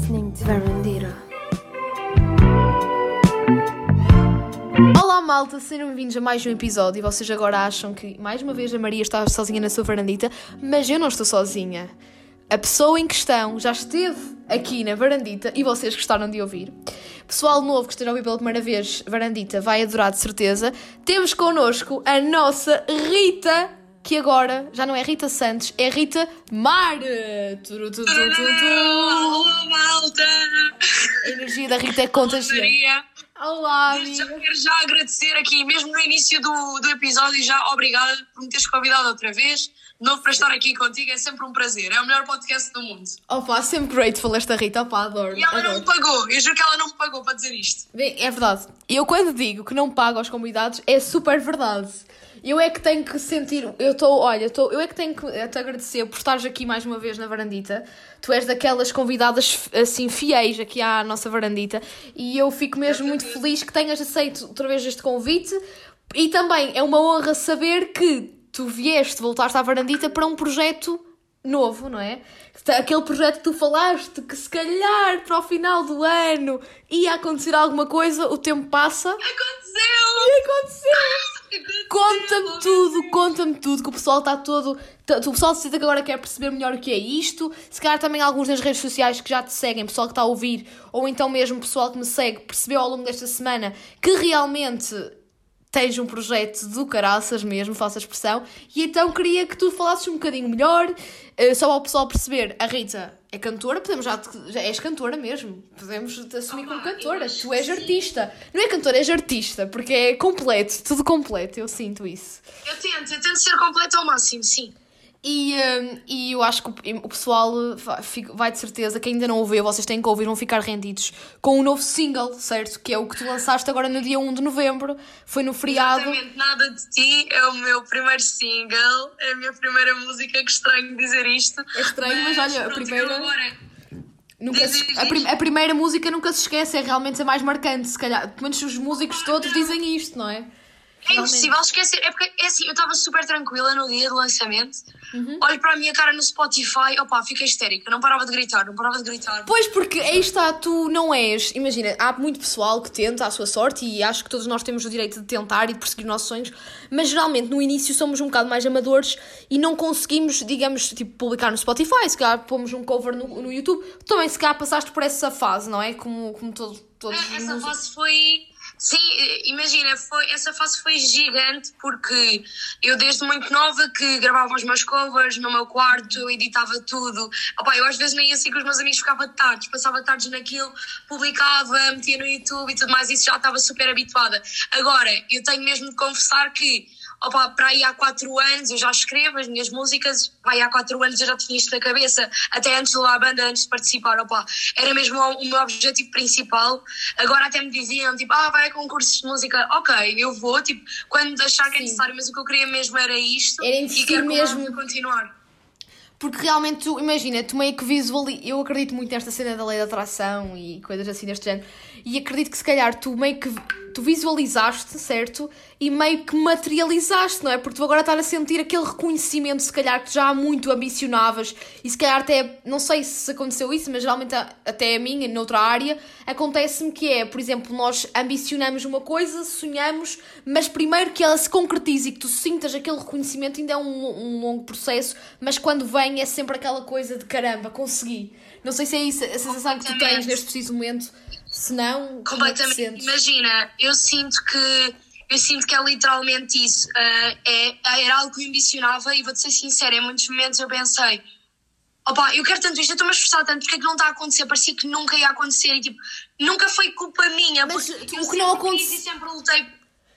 listening to. Olá malta, sejam bem-vindos a mais um episódio e vocês agora acham que mais uma vez a Maria está sozinha na sua varandita, mas eu não estou sozinha. A pessoa em questão já esteve aqui na varandita e vocês gostaram de ouvir. Pessoal novo que esteja a ouvir pela primeira vez varandita vai adorar de certeza. Temos connosco a nossa Rita, que agora já não é Rita Santos, é Rita Mar. Turu, malta! A energia da Rita é contagiante. Olá, já amiga. quero já agradecer aqui, mesmo no início do, do episódio, já obrigada por me teres convidado outra vez. De novo para estar aqui contigo, é sempre um prazer. É o melhor podcast do mundo. Opa, sempre grateful esta Rita, opa, adoro. E ela não adoro. me pagou, eu juro que ela não me pagou para dizer isto. Bem, é verdade. Eu quando digo que não pago aos convidados, é super verdade. Eu é que tenho que sentir, eu estou, olha, tô, eu é que tenho que te agradecer por estares aqui mais uma vez na varandita. Tu és daquelas convidadas assim fiéis aqui à nossa varandita e eu fico mesmo muito feliz que tenhas aceito outra vez este convite e também é uma honra saber que tu vieste, voltaste à varandita para um projeto novo, não é? Aquele projeto que tu falaste que se calhar para o final do ano ia acontecer alguma coisa, o tempo passa Aconteceu! e aconteceu. Conta-me tudo, conta-me tudo, que o pessoal está todo. tá- O pessoal se que agora quer perceber melhor o que é isto. Se calhar também alguns nas redes sociais que já te seguem, pessoal que está a ouvir, ou então mesmo pessoal que me segue, percebeu ao longo desta semana que realmente tens um projeto do caraças mesmo, faça a expressão, e então queria que tu falasses um bocadinho melhor, eh, só para o pessoal perceber. A Rita é cantora, podemos já, já és cantora mesmo, podemos te assumir como cantora. Tu és que sim. artista. Não é cantora, és artista, porque é completo, tudo completo, eu sinto isso. Eu tento, eu tento ser completa ao máximo, sim. E, hum, e eu acho que o, o pessoal vai, de certeza, que ainda não ouviu, vocês têm que ouvir, vão ficar rendidos com um novo single, certo? Que é o que tu lançaste agora no dia 1 de novembro, foi no feriado. Exatamente, Nada de Ti é o meu primeiro single, é a minha primeira música, que estranho dizer isto. É estranho, mas olha, a primeira- Nunca se- a, prim- a primeira música nunca se esquece, é realmente a mais marcante, se calhar. Pelo menos os músicos todos dizem isto, não é? É impossível esquecer. É porque, é assim, eu estava super tranquila no dia do lançamento. Olho para a minha cara no Spotify, opá, fiquei histérica. Não parava de gritar, não parava de gritar. Pois, porque aí está, tu não és. Imagina, há muito pessoal que tenta à sua sorte e acho que todos nós temos o direito de tentar e de perseguir os nossos sonhos, mas geralmente no início somos um bocado mais amadores e não conseguimos, digamos, tipo, publicar no Spotify, se calhar pomos um cover no, no YouTube. Tu também, se calhar, passaste por essa fase, não é? Como, como todo, todos os É, Essa fase foi. Sim, imagina, foi, essa fase foi gigante porque eu desde muito nova que gravava os meus covers no meu quarto, editava tudo. Opá, eu às vezes nem assim com os meus amigos ficava tardes, passava tardes naquilo, publicava, metia no YouTube e tudo mais, isso já estava super habituada. Agora, eu tenho mesmo de confessar que Opa, para aí há quatro anos eu já escrevo as minhas músicas, aí há quatro anos eu já tinha isto na cabeça, até antes de lá a banda, antes de participar, opa, era mesmo o, meu objetivo principal. Agora até me diziam, tipo, ah, vai a concursos de música, ok, eu vou, tipo, quando achar que é necessário, mas o que eu queria mesmo era isto Era e quero mesmo. continuar. Porque realmente, tu, imagina, tu meio que visualizas. Eu acredito muito nesta cena da lei da atração e coisas assim deste género. E acredito que se calhar tu meio que. Tu visualizaste, certo? E meio que materializaste, não é? Porque tu agora estás a sentir aquele reconhecimento, se calhar, que já há muito ambicionavas. E se calhar até. Não sei se aconteceu isso, mas geralmente até a mim, noutra área, acontece-me que é, por exemplo, nós ambicionamos uma coisa, sonhamos, mas primeiro que ela se concretize e que tu sintas aquele reconhecimento ainda é um, um longo processo, mas quando vem é sempre aquela coisa de caramba, consegui. Não sei se é isso a sensação que tu tens neste preciso momento, se não, como é que te Completamente. sentes? Imagina, eu sinto que eu sinto que é literalmente isso. Ah, é, era algo que eu ambicionava e vou-te ser sincera, em muitos momentos eu pensei. Opa, eu quero tanto isto, eu estou-me a esforçar tanto, porque é que não está a acontecer? Parecia que nunca ia acontecer e tipo, nunca foi culpa minha. Mas o que não sempre aconte- quis e sempre lutei,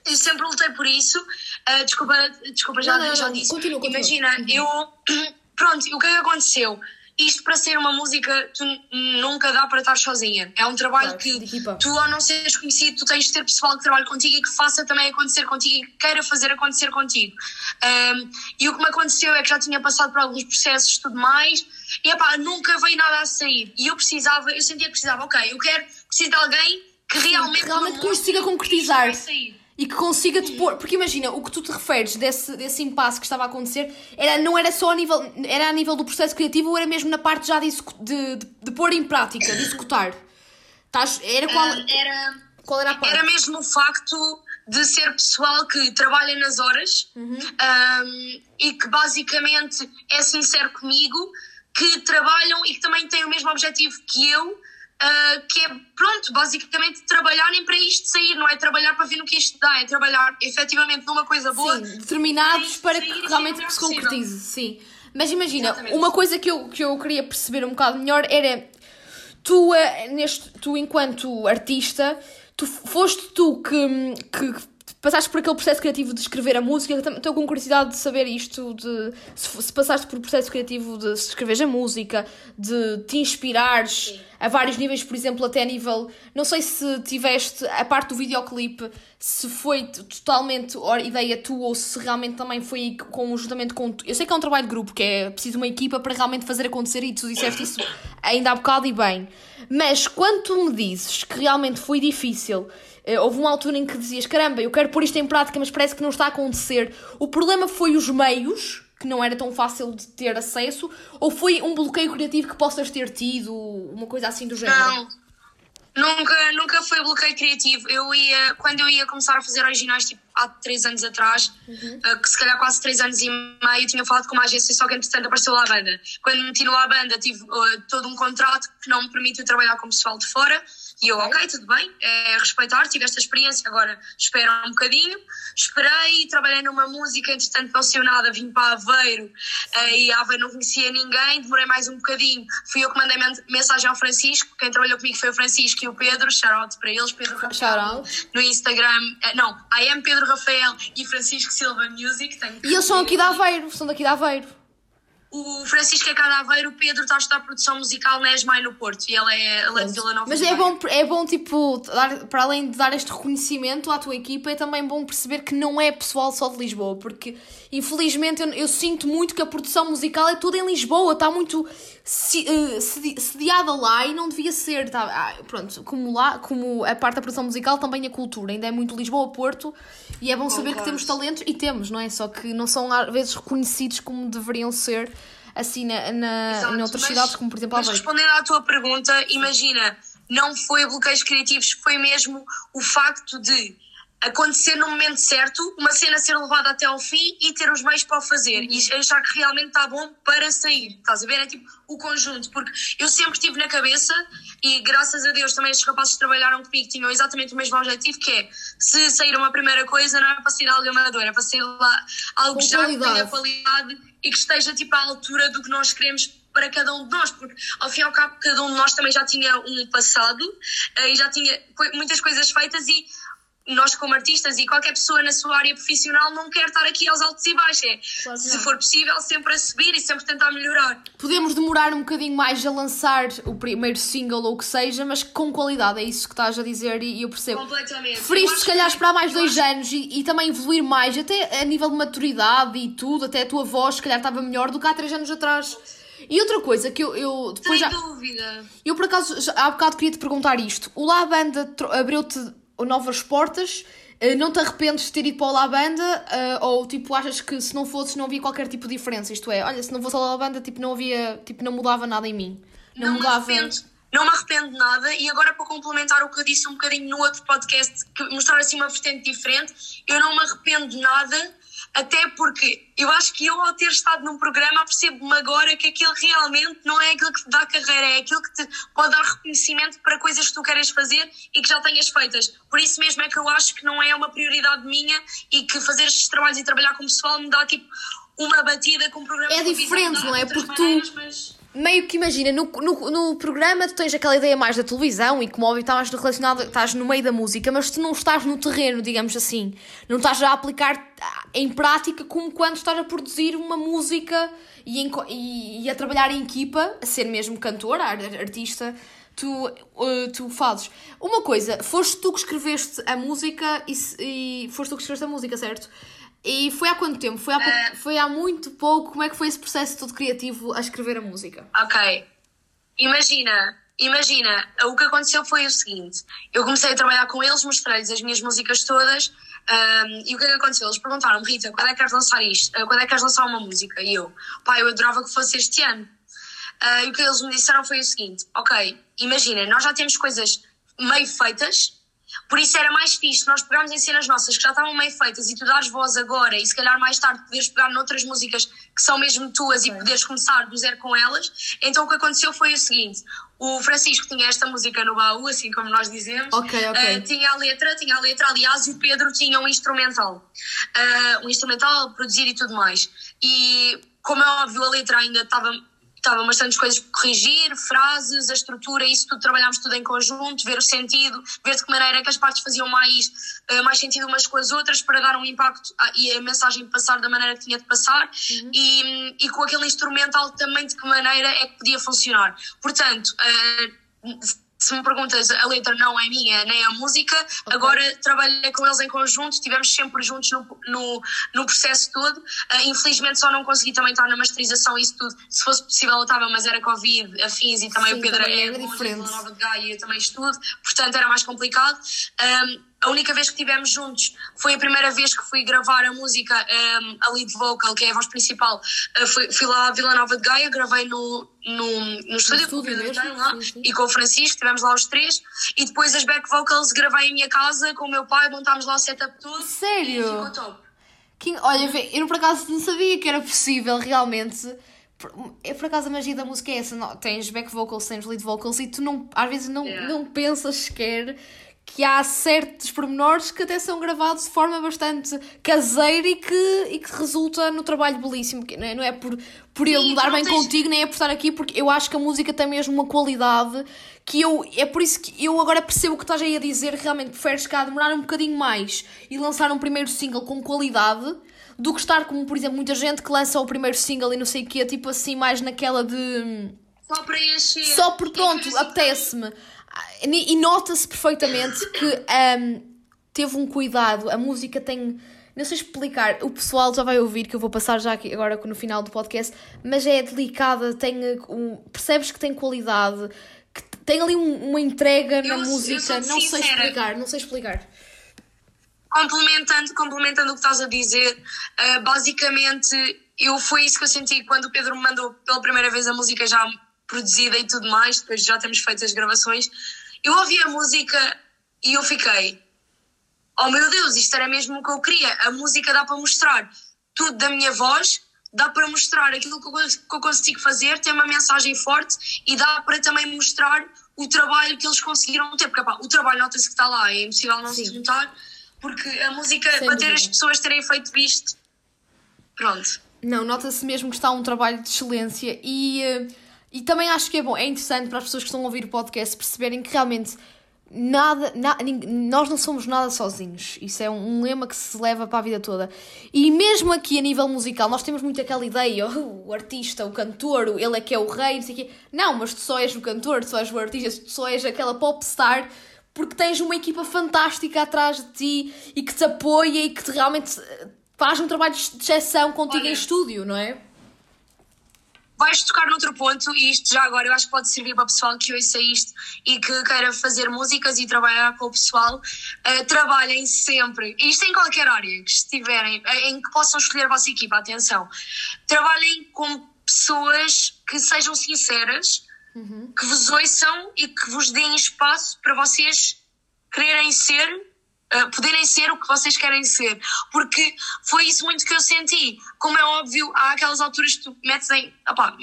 eu sempre lutei por isso. Ah, desculpa, desculpa, já, Não, não, já disse. continua, continua. Imagina, eu. Pronto, o que é que aconteceu? Isto para ser uma música, tu nunca dá para estar sozinha. É um trabalho Claro, que equipa. tu, ao não seres conhecido, tu tens de ter pessoal que trabalhe contigo e que faça também acontecer contigo e que queira fazer acontecer contigo. Ahm, e o que me aconteceu é que já tinha passado por alguns processos e tudo mais, e epá, nunca veio nada a sair. E eu precisava, eu sentia que precisava, ok, eu quero, preciso de alguém que realmente, realmente consiga concretizar. vai sair. E que consiga te pôr. Porque imagina, o que tu te referes desse, desse impasse que estava a acontecer era, não era só a nível. Era a nível do processo criativo ou era mesmo na parte já de, de, de, de pôr em prática, de executar? Tás, era qual, Ah, era, qual era a parte? era mesmo o facto de ser pessoal que trabalha nas horas Uhum. um, e que basicamente é sincero comigo, que trabalham e que também têm o mesmo objetivo que eu, uh, que é, pronto, basicamente trabalharem para isto sair, não é trabalhar para ver no que isto dá, é trabalhar efetivamente numa coisa boa. Sim, determinados para que realmente se concretize. Sim. Mas imagina, Exatamente. uma coisa que eu, que eu queria perceber um bocado melhor era tu, eh, neste, tu enquanto artista, tu foste tu que, que passaste por aquele processo criativo de escrever a música. Estou com curiosidade de saber isto, de se, se passaste por processo criativo de escrever a música, de te inspirares a vários níveis, por exemplo, até a nível. Não sei se tiveste a parte do videoclipe, se foi totalmente ideia tua ou se realmente também foi conjuntamente com. Eu sei que é um trabalho de grupo, que é preciso uma equipa para realmente fazer acontecer e tu disseste isso ainda há bocado e bem. Mas quando tu me dizes que realmente foi difícil, houve uma altura em que dizias: caramba, eu quero pôr isto em prática, mas parece que não está a acontecer. O problema foi os meios, que não era tão fácil de ter acesso, ou foi um bloqueio criativo que possas ter tido, uma coisa assim do género? Não. Nunca, nunca foi bloqueio criativo. Eu ia, quando eu ia começar a fazer originais, tipo, há três anos atrás, eh, que se calhar quase três anos e meio, tinha falado com uma agência, só que entretanto apareceu lá a banda. Quando me meti no La Banda, tive eh, todo um contrato que não me permite trabalhar com pessoal de fora. E eu, ok, tudo bem, é respeitar, tive esta experiência, agora espera um bocadinho. Esperei, trabalhei numa música, entretanto não saiu nada, vim para Aveiro eh, e Aveiro não conhecia ninguém, demorei mais um bocadinho. Fui eu que mandei men- mensagem ao Francisco, quem trabalhou comigo foi o Francisco e o Pedro, shout para eles, Pedro Rafael no Instagram, eh, não, I am Pedro Rafael e Francisco Silva Music. E eles são aqui de Aveiro, são daqui de Aveiro. O Francisco é cá de Aveiro, o Pedro está a estudar produção musical na ESMAI no Porto e ele é, ele é de Vila Nova Mas é bom, é bom tipo, dar- para além de dar este reconhecimento à tua equipa, é também bom perceber que não é pessoal só de Lisboa, porque infelizmente eu, eu sinto muito que a produção musical é toda em Lisboa, está muito se- eh, sedi- sediada lá e não devia ser. Tá, ah, pronto, como lá, como a parte da produção musical, também a cultura, ainda é muito Lisboa-Porto e é bom saber que Concordo. temos talentos e temos, não é? Só que não são às vezes reconhecidos como deveriam ser. Assim, na, na, Exato, em outras mas- cidades, como por exemplo Mas respondendo à tua pergunta, imagina, não foi bloqueios criativos, foi mesmo o facto de acontecer no momento certo, uma cena ser levada até ao fim e ter os meios para o fazer Uhum. e achar que realmente está bom para sair. Estás a ver? É tipo o conjunto, porque eu sempre tive na cabeça e graças a Deus também estes rapazes que trabalharam comigo tinham exatamente o mesmo objetivo, que é se sair uma primeira coisa não é para sair algo amador, é para sair lá algo Com já que tenha qualidade. qualidade e que esteja tipo à altura do que nós queremos para cada um de nós, porque ao fim e ao cabo cada um de nós também já tinha um passado eh, e já tinha muitas coisas feitas e nós como artistas e qualquer pessoa na sua área profissional não quer estar aqui aos altos e baixos, é Claro se não. for possível sempre a subir e sempre tentar melhorar. Podemos demorar um bocadinho mais a lançar o primeiro single ou o que seja, mas com qualidade, é isso que estás a dizer e eu percebo. Completamente. Preferiste se calhar que- esperar mais dois acho- anos e, e também evoluir mais, até a nível de maturidade e tudo, até a tua voz se calhar estava melhor do que há três anos atrás. E outra coisa que eu, eu depois Sem já, dúvida. eu por acaso já- há bocado queria te perguntar isto. O La Banda abriu-te novas portas? Eh, Não te arrependes de ter ido para o La Banda? Eh, ou tipo achas que se não fosses não havia qualquer tipo de diferença? Isto é, olha, se não fosse a La Banda, tipo, não havia, tipo, não mudava nada em mim. Não, Não, me mudava. arrependo. Não me arrependo de nada. E agora, para complementar o que eu disse um bocadinho no outro podcast, que mostrar assim uma vertente diferente, eu não me arrependo de nada, até porque eu acho que eu, ao ter estado num programa, percebo-me agora que aquilo realmente não é aquilo que te dá carreira, é aquilo que te pode dar reconhecimento para coisas que tu queres fazer e que já tenhas feitas. Por isso mesmo é que eu acho que não é uma prioridade minha e que fazer estes trabalhos e trabalhar com o pessoal me dá tipo uma batida com um programa É diferente, não é? Porque tu- maneiras, mas- meio que imagina, no, no, no programa tu tens aquela ideia mais da televisão e como óbvio estás relacionado, estás no meio da música, mas tu não estás no terreno, digamos assim. Não estás a aplicar ah, em prática como quando estás a produzir uma música e, em e, e a trabalhar em equipa, a ser mesmo cantora, ar- artista. Tu, uh, tu fazes. Uma coisa, foste tu que escreveste a música e, e foste tu que escreveste a música, certo? E foi há quanto tempo? Foi há, pou- foi há muito pouco. Como é que foi esse processo todo criativo a escrever a música? Ok. Imagina, imagina, o que aconteceu foi o seguinte: eu comecei a trabalhar com eles, mostrei-lhes as minhas músicas todas. Um, e o que é que aconteceu? Eles perguntaram-me, Rita, quando é que queres lançar isto? Uh, quando é que queres lançar uma música? E eu, pá, eu adorava que fosse este ano. Uh, e o que eles me disseram foi o seguinte: ok, imagina, nós já temos coisas meio feitas, por isso era mais fixe nós pegarmos em cenas nossas que já estavam meio feitas e tu dares voz agora e se calhar mais tarde poderes pegar noutras músicas que são mesmo tuas okay. e poderes começar do zero com elas. Então o que aconteceu foi o seguinte: o Francisco tinha esta música no baú, assim como nós dizemos. Okay, okay. Uh, tinha a letra, tinha a letra, aliás, e o Pedro tinha um instrumental. Uh, um instrumental produzido e tudo mais. E como é óbvio, a letra ainda estava estavam bastantes coisas por corrigir, frases, a estrutura, isso tudo trabalhámos tudo em conjunto, ver o sentido, ver de que maneira é que as partes faziam mais, uh, mais sentido umas com as outras para dar um impacto e a mensagem passar da maneira que tinha de passar uhum. e, e com aquele instrumental também de que maneira é que podia funcionar. Portanto, uh, se me perguntas, a letra não é minha, nem a música, okay. agora trabalhei com eles em conjunto, estivemos sempre juntos no, no, no processo todo. Uh, infelizmente só não consegui também estar na masterização, isso tudo. Se fosse possível eu estava, mas era Covid, afins e também Sim, o Pedro também é, é diferente. Nova de Gaia, também estudo, portanto era mais complicado. Um, a única vez que estivemos juntos foi a primeira vez que fui gravar a música, um, a lead vocal, que é a voz principal. Uh, fui, fui, lá à Vila Nova de Gaia, gravei no, no, no estúdio, com o Pedro mesmo, lá, sim, sim. e com o Francisco, estivemos lá os três. E depois as back vocals gravei em minha casa com o meu pai, montámos lá o setup todo. Sério? E ficou top. Que, olha, eu por acaso não sabia que era possível realmente. É por acaso a magia da música é essa, não, tens back vocals, tens lead vocals e tu não, às vezes não, yeah. não pensas sequer que há certos pormenores que até são gravados de forma bastante caseira e que, e que resulta no trabalho belíssimo. Não é, não é por, por eu mudar bem tens... contigo, nem é por estar aqui, porque eu acho que a música tem mesmo uma qualidade que eu. É por isso que eu agora percebo o que estás aí a dizer. Realmente preferes cá demorar um bocadinho mais e lançar um primeiro single com qualidade do que estar como, por exemplo, muita gente que lança o primeiro single e não sei o quê, tipo assim, mais naquela de. Só para encher. Só por pronto, apetece-me. E nota-se perfeitamente que um, teve um cuidado. A música tem. Não sei explicar, o pessoal já vai ouvir, que eu vou passar já aqui agora no final do podcast, mas é delicada, tem um, percebes que tem qualidade, que tem ali um, uma entrega eu, na música. Não sei explicar, não sei explicar. Complementando, complementando o que estás a dizer, uh, basicamente eu foi isso que eu senti quando o Pedro me mandou pela primeira vez a música já produzida e tudo mais, depois já temos feito as gravações. Eu ouvi a música e eu fiquei, oh meu Deus, isto era mesmo o que eu queria. A música dá para mostrar tudo da minha voz, dá para mostrar aquilo que eu, consigo fazer, tem uma mensagem forte e dá para também mostrar o trabalho que eles conseguiram ter, porque opa, o trabalho nota-se que está lá, é impossível não Sim. se notar, porque a música, Sem para ter as pessoas terem feito isto, pronto. Não, nota-se mesmo que está um trabalho de excelência e uh, e também acho que é bom, é interessante para as pessoas que estão a ouvir o podcast perceberem que realmente nada, na, nós não somos nada sozinhos. Isso é um, um, lema que se leva para a vida toda. E mesmo aqui a nível musical, nós temos muito aquela ideia, oh, o artista, o cantor, ele é que é o rei, não sei o quê. Não, mas tu só és o cantor, tu só és o artista, tu só és aquela popstar porque tens uma equipa fantástica atrás de ti e que te apoia e que te realmente faz um trabalho de exceção contigo Olha. em estúdio, não é? Vais tocar noutro ponto, e isto já agora eu acho que pode servir para o pessoal que ouça isto e que queira fazer músicas e trabalhar com o pessoal. Uh, trabalhem sempre, isto em qualquer área que estiverem, eh, em que possam escolher a vossa equipa, atenção. Trabalhem com pessoas que sejam sinceras, uhum. que vos ouçam e que vos deem espaço para vocês quererem ser uh, poderem ser o que vocês querem ser. Porque foi isso muito que eu senti. Como é óbvio, há aquelas alturas que tu metes em. Opá,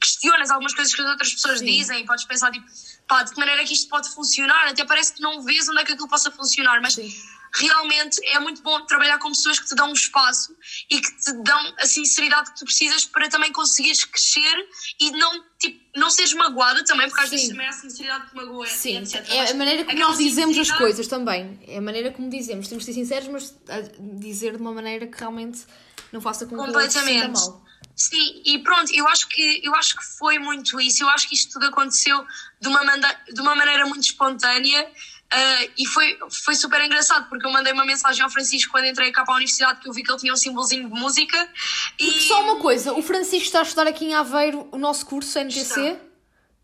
questionas algumas coisas que as outras pessoas Sim. dizem e podes pensar, tipo, pá, de que maneira é que isto pode funcionar? Até parece que não vês onde é que aquilo possa funcionar, mas. Sim realmente é muito bom trabalhar com pessoas que te dão um espaço e que te dão a sinceridade que tu precisas para também conseguires crescer e não, tipo, não seres magoada também, porque às vezes também é a sinceridade que magoa. Sim, etc. é a maneira como nós dizemos as coisas também. É a maneira como dizemos. Temos de ser sinceros, mas dizer de uma maneira que realmente não faça com que Completamente. mal. Sim, e pronto, eu acho, que, eu acho que foi muito isso. Eu acho que isto tudo aconteceu de uma, de uma maneira muito espontânea Uh, e foi, foi super engraçado porque eu mandei uma mensagem ao Francisco quando entrei cá para a universidade que eu vi que ele tinha um símbolozinho de música. E... Só uma coisa, o Francisco está a estudar aqui em Aveiro o nosso curso NTC?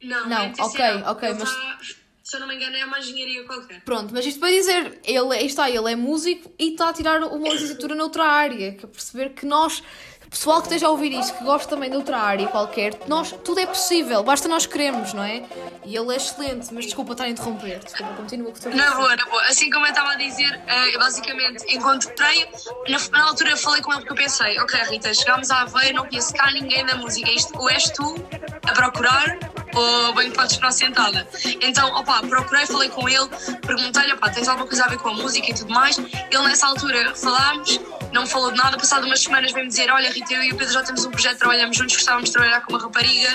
Não, Não, é TCA. ok, ok, Ele mas- tá- se eu não me engano, é uma engenharia qualquer. Pronto, mas isto para dizer, ele, está, ele é músico e está a tirar uma licenciatura noutra área, que é perceber que nós, pessoal que esteja a ouvir isto, que gosta também de outra área qualquer, nós, tudo é possível, basta nós queremos, não é? E ele é excelente, mas desculpa estar a interromper, desculpa, continua com o teu Na boa, na boa. Assim como eu estava a dizer, eh, eu basicamente encontrei, na, na altura eu falei com ele porque eu pensei, ok Rita, chegámos a Aveiro, não conheço cá ninguém da música, isto ou és tu a procurar ou bem podes ficar sentada. Então, opá, procurei, falei com ele, perguntei-lhe, opá, tens alguma coisa a ver com a música e tudo mais. Ele nessa altura falámos, não falou de nada, passado umas semanas veio-me dizer, olha Rita, eu e o Pedro já temos um projeto, trabalhamos juntos, gostávamos de trabalhar com uma rapariga,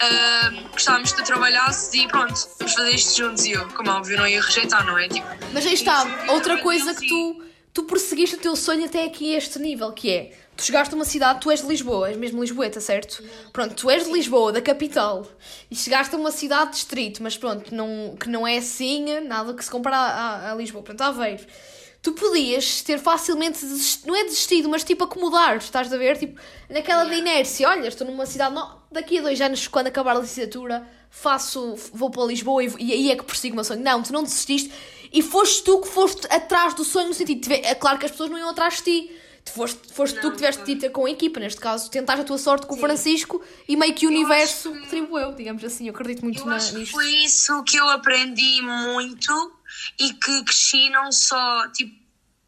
ah, gostávamos que tu trabalhasses e pronto, vamos fazer isto juntos e eu, como é óbvio, não ia rejeitar, não é? Tipo, Mas aí está, Isso, outra coisa aprendi que tu, tu perseguiste o teu sonho até aqui a este nível, que é, tu chegaste a uma cidade, tu és de Lisboa, és mesmo lisboeta, certo? Pronto, tu és de Lisboa, da capital, e chegaste a uma cidade distrito, mas pronto, não, que não é assim, nada que se compara a, a- a Lisboa, portanto, a Aveiro. Tu podias ter facilmente, desist- não é desistido, mas tipo acomodar, estás a ver? Tipo, naquela de inércia, olha, estou numa cidade, no- daqui a dois anos, quando acabar a licenciatura, faço, vou para Lisboa e, e aí é que persigo o meu sonho. Não, tu não desististe e foste tu que foste atrás do sonho, no sentido, é claro que as pessoas não iam atrás de ti. Tu foste, foste tu Não, que tiveste de ter com a equipa, neste caso, tentaste a tua sorte com o Francisco e meio que o Eu universo que- digamos assim. Eu acredito muito Eu na, acho que nisto. foi isso que eu aprendi muito e que cresci não só tipo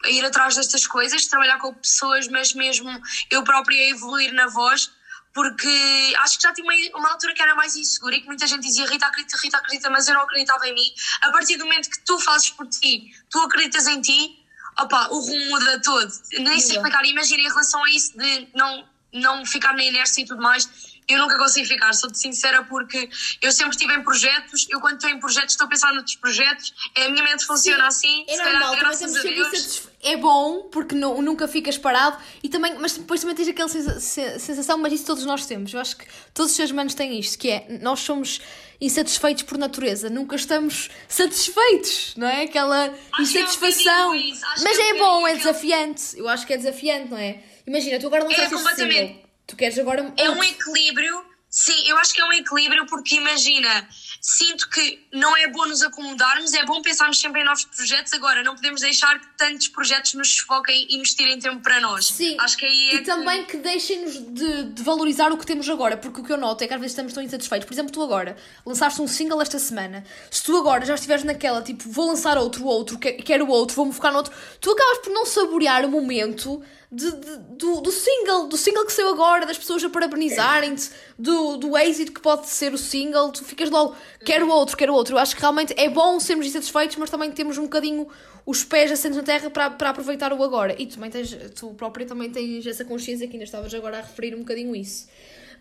a ir atrás destas coisas, trabalhar com pessoas, mas mesmo eu própria a evoluir na voz, porque acho que já tinha uma, uma altura que era mais insegura e que muita gente dizia Rita acredita, Rita acredita, mas eu não acreditava em mim. A partir do momento que tu fazes por ti, tu acreditas em ti, opa, o rumo muda todo. Nem sei explicar, imagina em relação a isso de não, não ficar na inércia e tudo mais. Eu nunca consigo ficar, sou-te sincera, porque eu sempre estive em projetos. Eu, quando estou em projetos, estou a pensar noutros projetos. A minha mente funciona assim. É se calhar, normal, graças temos a Deus. É bom, porque não, nunca ficas parado, e também, mas depois também tens aquela sensa- se- sensação, mas isso todos nós temos. Eu acho que todos os seres humanos têm isto, que é, nós somos insatisfeitos por natureza, nunca estamos satisfeitos, não é? Aquela Acho é insatisfação. isso, acho Mas é é bom, é aquele- desafiante. Eu acho que é desafiante, não é? Imagina, tu agora lançaste este completamente. Tu queres agora... É um equilíbrio, sim, eu acho que é um equilíbrio porque imagina, sinto que não é bom nos acomodarmos, é bom pensarmos sempre em novos projetos. Agora, não podemos deixar que tantos projetos nos desfoquem e nos tirem tempo para nós. Sim. Acho que aí é E também que deixem-nos de, de valorizar o que temos agora, porque o que eu noto é que às vezes estamos tão insatisfeitos. Por exemplo, tu agora lançaste um single esta semana. Se tu agora já estiveres naquela, tipo, vou lançar outro, outro, que- quero outro, vou-me focar no outro, tu acabas por não saborear o momento de- de- do, do single, do single que saiu agora, das pessoas a parabenizarem-te, do, do êxito que pode ser o single, tu ficas logo, quero outro, quero outro. Eu acho que realmente é bom sermos insatisfeitos, mas também temos um bocadinho os pés assentos na terra para, para aproveitar o agora. E tu, também tens, tu própria também tens essa consciência que ainda estavas agora a referir um bocadinho isso.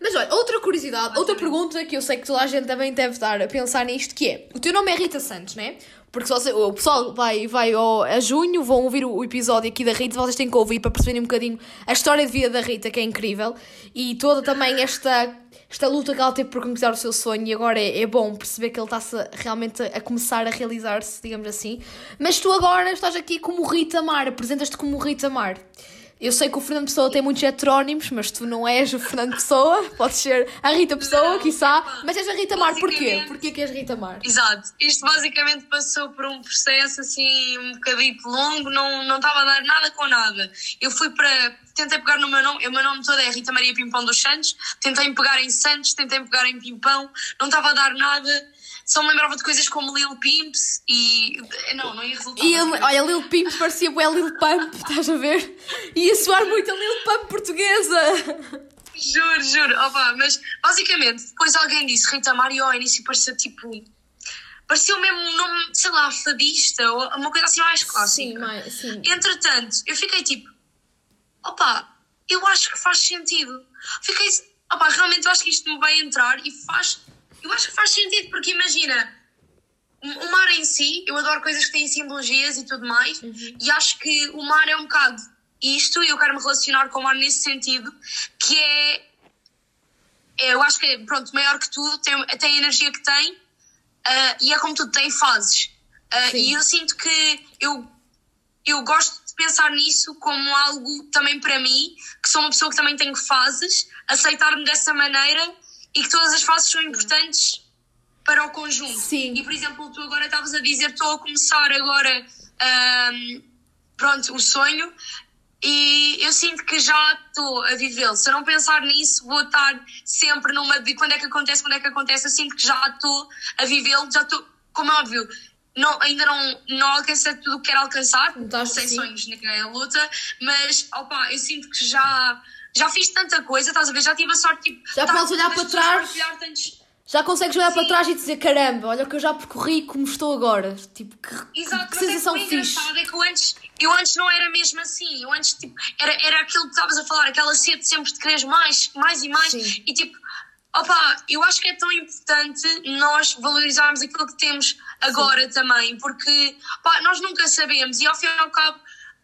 Mas olha, outra curiosidade, outra pergunta que eu sei que toda a gente também deve estar a pensar nisto, que é, o teu nome é Rita Santos, né? Porque se você, o pessoal vai, vai ao, a junho, vão ouvir o, episódio aqui da Rita, vocês têm que ouvir para perceberem um bocadinho a história de vida da Rita, que é incrível, e toda também esta, esta luta que ela teve por conquistar o seu sonho, e agora é, é bom perceber que ele está-se a- realmente a, a começar a realizar-se, digamos assim. Mas tu agora estás aqui como Rita Mar, apresentas-te como Rita Mar. Eu sei que o Fernando Pessoa tem muitos heterónimos, mas tu não és o Fernando Pessoa, podes ser a Rita Pessoa, Não, quiçá, pá, mas és a Rita Mar, porquê? Porquê que és Rita Mar? Exato. Isto basicamente passou por um processo assim um bocadito longo, não, não estava a dar nada com nada. Eu fui para. Tentei pegar no meu nome, o meu nome todo é Rita Maria Pimpão dos Santos, tentei pegar em Santos, tentei pegar em Pimpão, não estava a dar nada. Só me lembrava de coisas como Lil Pimps e. Não, não ia resultar. E ele, olha, Lil Pimp parecia bué Lil Pump, estás a ver? Ia soar muito a Lil Pump portuguesa. Juro, juro. Opa, mas basicamente, depois alguém disse Rita Maria ao início parecia tipo. Parecia mesmo um nome, sei lá, fadista ou uma coisa assim mais clássica. mas, sim. Entretanto, eu fiquei tipo, opa, eu acho que faz sentido. Fiquei, opa, realmente eu acho que isto me vai entrar e faz, eu acho que faz sentido, porque imagina, o mar em si, eu adoro coisas que têm simbologias e tudo mais, e acho que o mar é um bocado isto, e eu quero me relacionar com o mar nesse sentido, que é, é, eu acho que é, pronto, maior que tudo, tem, tem a energia que tem, ah, e é como tudo, tem fases. Sim. e eu sinto que eu eu gosto de pensar nisso como algo também para mim, que sou uma pessoa que também tem fases, aceitar-me dessa maneira e que todas as fases são importantes para o conjunto. Sim. E, por exemplo, tu agora estavas a dizer, estou a começar agora, ahm, pronto, o sonho, e eu sinto que já estou a vivê-lo. Se eu não pensar nisso, vou estar sempre numa de quando é que acontece, quando é que acontece. Eu sinto que já estou a vivê-lo, já estou, como é óbvio, não, ainda não, não alcancei tudo o que quero alcançar, sem sim. sonhos na luta, mas opa, eu sinto que já, já fiz tanta coisa, estás a ver? Já tive a sorte, tipo, Já estar podes olhar para trás. tantos- Já consegues olhar para Sim. trás e dizer caramba, olha o que eu já percorri como estou agora. Tipo, que, Exato, que mas sensação é que fixe. é que eu antes, eu antes não era mesmo assim. Eu antes, tipo, era, era aquilo que estavas a falar, aquela sede sempre de querer mais, mais e mais. Sim. E tipo, opa, eu acho que é tão importante nós valorizarmos aquilo que temos agora também, porque nós nunca sabemos e ao fim e ao cabo.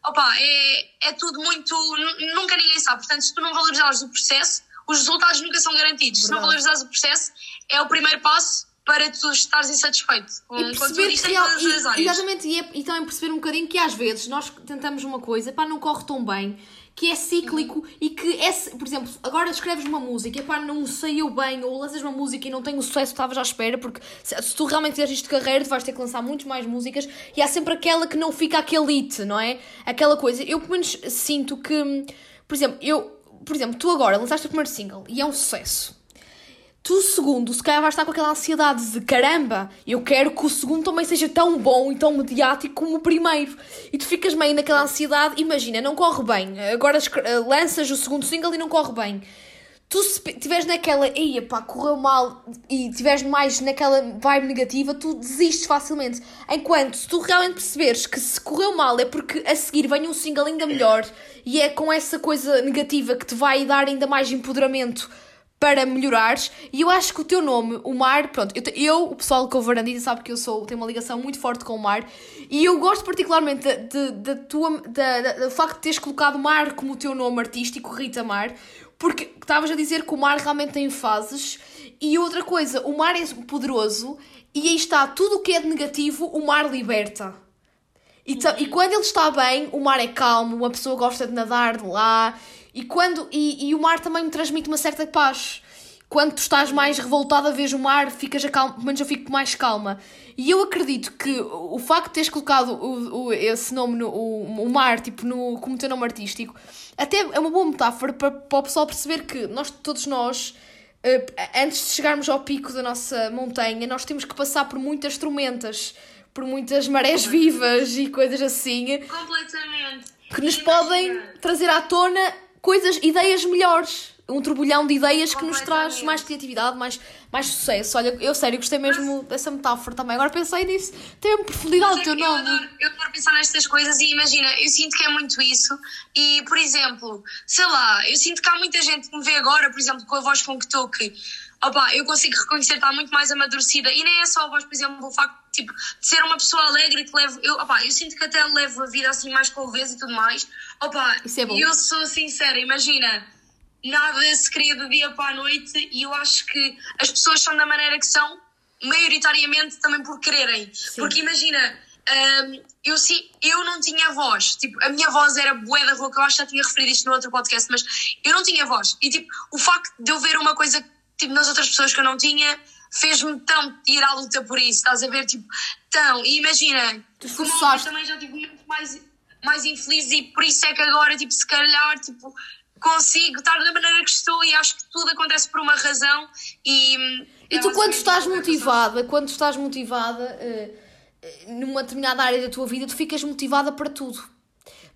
Opa, é, é tudo muito. nu- Nunca ninguém sabe. Portanto, se tu não valorizares o processo, os resultados nunca são garantidos. Se não Verdade. valorizares o processo, é o primeiro passo para tu estares insatisfeito com, E com tudo perceber isto que em real- todas e- as áreas. exatamente, e, é- e também perceber um bocadinho que às vezes nós tentamos uma coisa, pá, não corre tão bem, que é cíclico Uhum. e que é, por exemplo, agora escreves uma música, pá, não saiu bem, ou lanças uma música e não tem o sucesso que estavas à espera, porque se, se tu realmente quiseres isto de carreira, tu vais ter que lançar muitas mais músicas e há sempre aquela que não fica aquele hit, não é? Aquela coisa. Eu pelo menos sinto que, por exemplo, eu, por exemplo, tu agora lançaste o primeiro single e é um sucesso. Tu, segundo, se calhar vais estar com aquela ansiedade de caramba, eu quero que o segundo também seja tão bom e tão mediático como o primeiro. E tu ficas meio naquela ansiedade, imagina, não corre bem. Agora lanças o segundo single e não corre bem. Tu se estiveres naquela, ia pá, correu mal e estiveres mais naquela vibe negativa, tu desistes facilmente. Enquanto se tu realmente perceberes que se correu mal é porque a seguir vem um single ainda melhor e é com essa coisa negativa que te vai dar ainda mais empoderamento para melhorares. E eu acho que o teu nome, o Mar, pronto, eu, eu o pessoal que ouve Varandita sabe que eu sou, tenho uma ligação muito forte com o Mar. E eu gosto particularmente da, de- da tua, da- do facto de teres colocado Mar como o teu nome artístico, Rita Mar, porque estavas a dizer que o Mar realmente tem fases. E outra coisa, o Mar é poderoso e aí está, tudo o que é de negativo, o Mar liberta. E, e quando ele está bem, o mar é calmo, uma pessoa gosta de nadar de lá. E, quando, e, e o mar também me transmite uma certa paz. Quando tu estás mais revoltada, vês o mar, ficas a calma, pelo menos eu fico mais calma. E eu acredito que o facto de teres colocado o, o- esse nome, no, o, o mar, tipo, no, como teu nome artístico, até é uma boa metáfora para, para o pessoal perceber que nós, todos nós, eh, antes de chegarmos ao pico da nossa montanha, nós temos que passar por muitas tormentas, por muitas marés vivas e coisas assim, Completamente. que nos podem trazer à tona coisas, ideias melhores. Um turbilhão de ideias que nos traz mais criatividade, mais, mais sucesso. Olha, eu sério, gostei mesmo dessa metáfora também. Agora pensei nisso. Tem profundidade o teu eu, nome. adoro, eu adoro pensar nestas coisas e imagina, eu sinto que é muito isso. E, por exemplo, sei lá, eu sinto que há muita gente que me vê agora, por exemplo, com a voz com que estou, que opa, eu consigo reconhecer que está muito mais amadurecida. E nem é só a voz, por exemplo, o facto tipo, de ser uma pessoa alegre que levo. Eu, opa, eu sinto que até levo a vida assim mais com leveza e tudo mais. Opa, Isso é bom. Eu sou sincera, imagina. Nada se cria do dia para a noite e eu acho que as pessoas são da maneira que são, maioritariamente também por quererem. Porque imagina, hum, eu, sim, eu não tinha voz. Tipo, a minha voz era bué da rouca, eu acho que já tinha referido isto no outro podcast, mas eu não tinha voz. E tipo, o facto de eu ver uma coisa tipo, nas outras pessoas que eu não tinha fez-me tão ir à luta por isso, estás a ver? Tipo, tão. E imagina, como eu também já tive muito mais, mais infeliz e por isso é que agora, tipo, se calhar, tipo, consigo estar da maneira que estou e acho que tudo acontece por uma razão e... hum, E é tu, quando estás motivada, quando estás motivada eh, numa determinada área da tua vida, tu ficas motivada para tudo.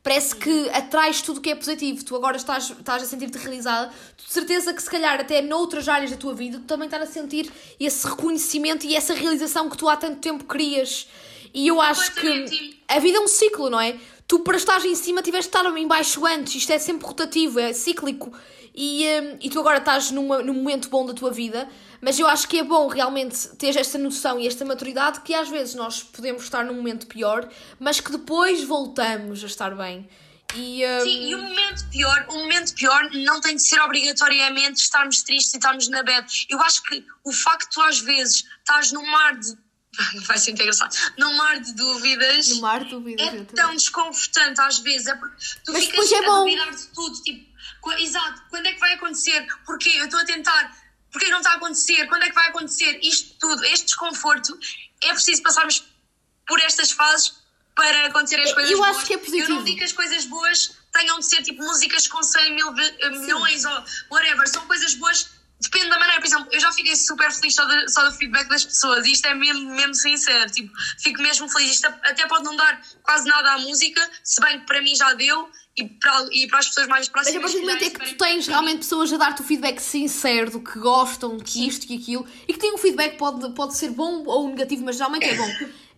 Parece que atrais tudo o que é positivo. Tu agora estás, estás a sentir-te realizada. Tu de certeza que, se calhar, até noutras áreas da tua vida, tu também estás a sentir esse reconhecimento e essa realização que tu há tanto tempo querias. E eu acho que a vida é um ciclo, não é? Tu, para estar em cima, tiveste de estar em baixo antes. Isto é sempre rotativo, é cíclico. E, hum, e tu agora estás numa, num momento bom da tua vida. Mas eu acho que é bom realmente ter esta noção e esta maturidade que às vezes nós podemos estar num momento pior, mas que depois voltamos a estar bem. E, hum, Sim, e o momento pior, o momento pior não tem de ser obrigatoriamente estarmos tristes e estarmos na bad. Eu acho que o facto às vezes estás num mar de. Vai ser muito engraçado. Num mar de dúvidas. no mar de dúvidas, É eu também. tão desconfortante às vezes. É porque tu Mas ficas é a duvidar de tudo. Tipo, exato, quando é que vai acontecer? Porquê? Eu estou a tentar. Porquê não está a acontecer? Quando é que vai acontecer? Isto tudo, este desconforto, é preciso passarmos por estas fases para acontecer as coisas Eu boas. acho que é positivo. Eu não digo que as coisas boas tenham de ser tipo músicas com 100 mil eh, milhões ou whatever, são coisas boas. Depende da maneira, por exemplo, eu já fiquei super feliz só, de- só do feedback das pessoas e isto é mesmo, mesmo sincero, tipo, fico mesmo feliz. Isto até pode não dar quase nada à música, se bem que para mim já deu e para, e para as pessoas mais Mas próximas. a partir do momento é que tu tens realmente pessoas a dar-te o feedback sincero do que gostam, que isto e aquilo, e que têm um feedback pode, pode ser bom ou negativo, mas geralmente é bom.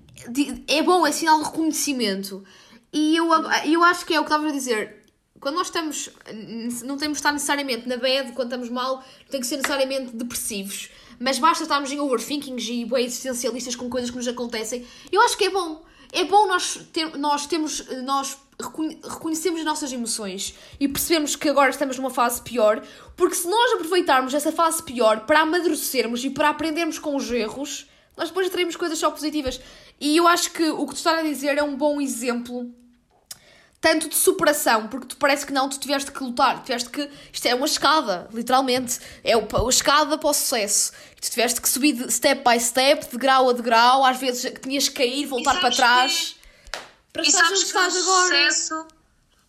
É bom, é sinal de reconhecimento. E eu, eu acho que é o que estavas a dizer. Quando nós estamos, não temos de estar necessariamente na bad, quando estamos mal, não tem que ser necessariamente depressivos. Mas basta estarmos em overthinkings e bem existencialistas com coisas que nos acontecem. Eu acho que é bom. É bom nós, ter, nós temos, nós reconhe- reconhecemos as nossas emoções e percebemos que agora estamos numa fase pior, porque se nós aproveitarmos essa fase pior para amadurecermos e para aprendermos com os erros, nós depois teremos coisas só positivas. E eu acho que o que tu estás a dizer é um bom exemplo tanto de superação, porque tu parece que não, tu tiveste que lutar, tiveste que. Isto é uma escada, literalmente. É a escada para o sucesso. Tu tiveste que subir de step by step, de grau a degrau, às vezes que tinhas que cair, voltar para trás. Para E onde sabes que estás o agora. sucesso,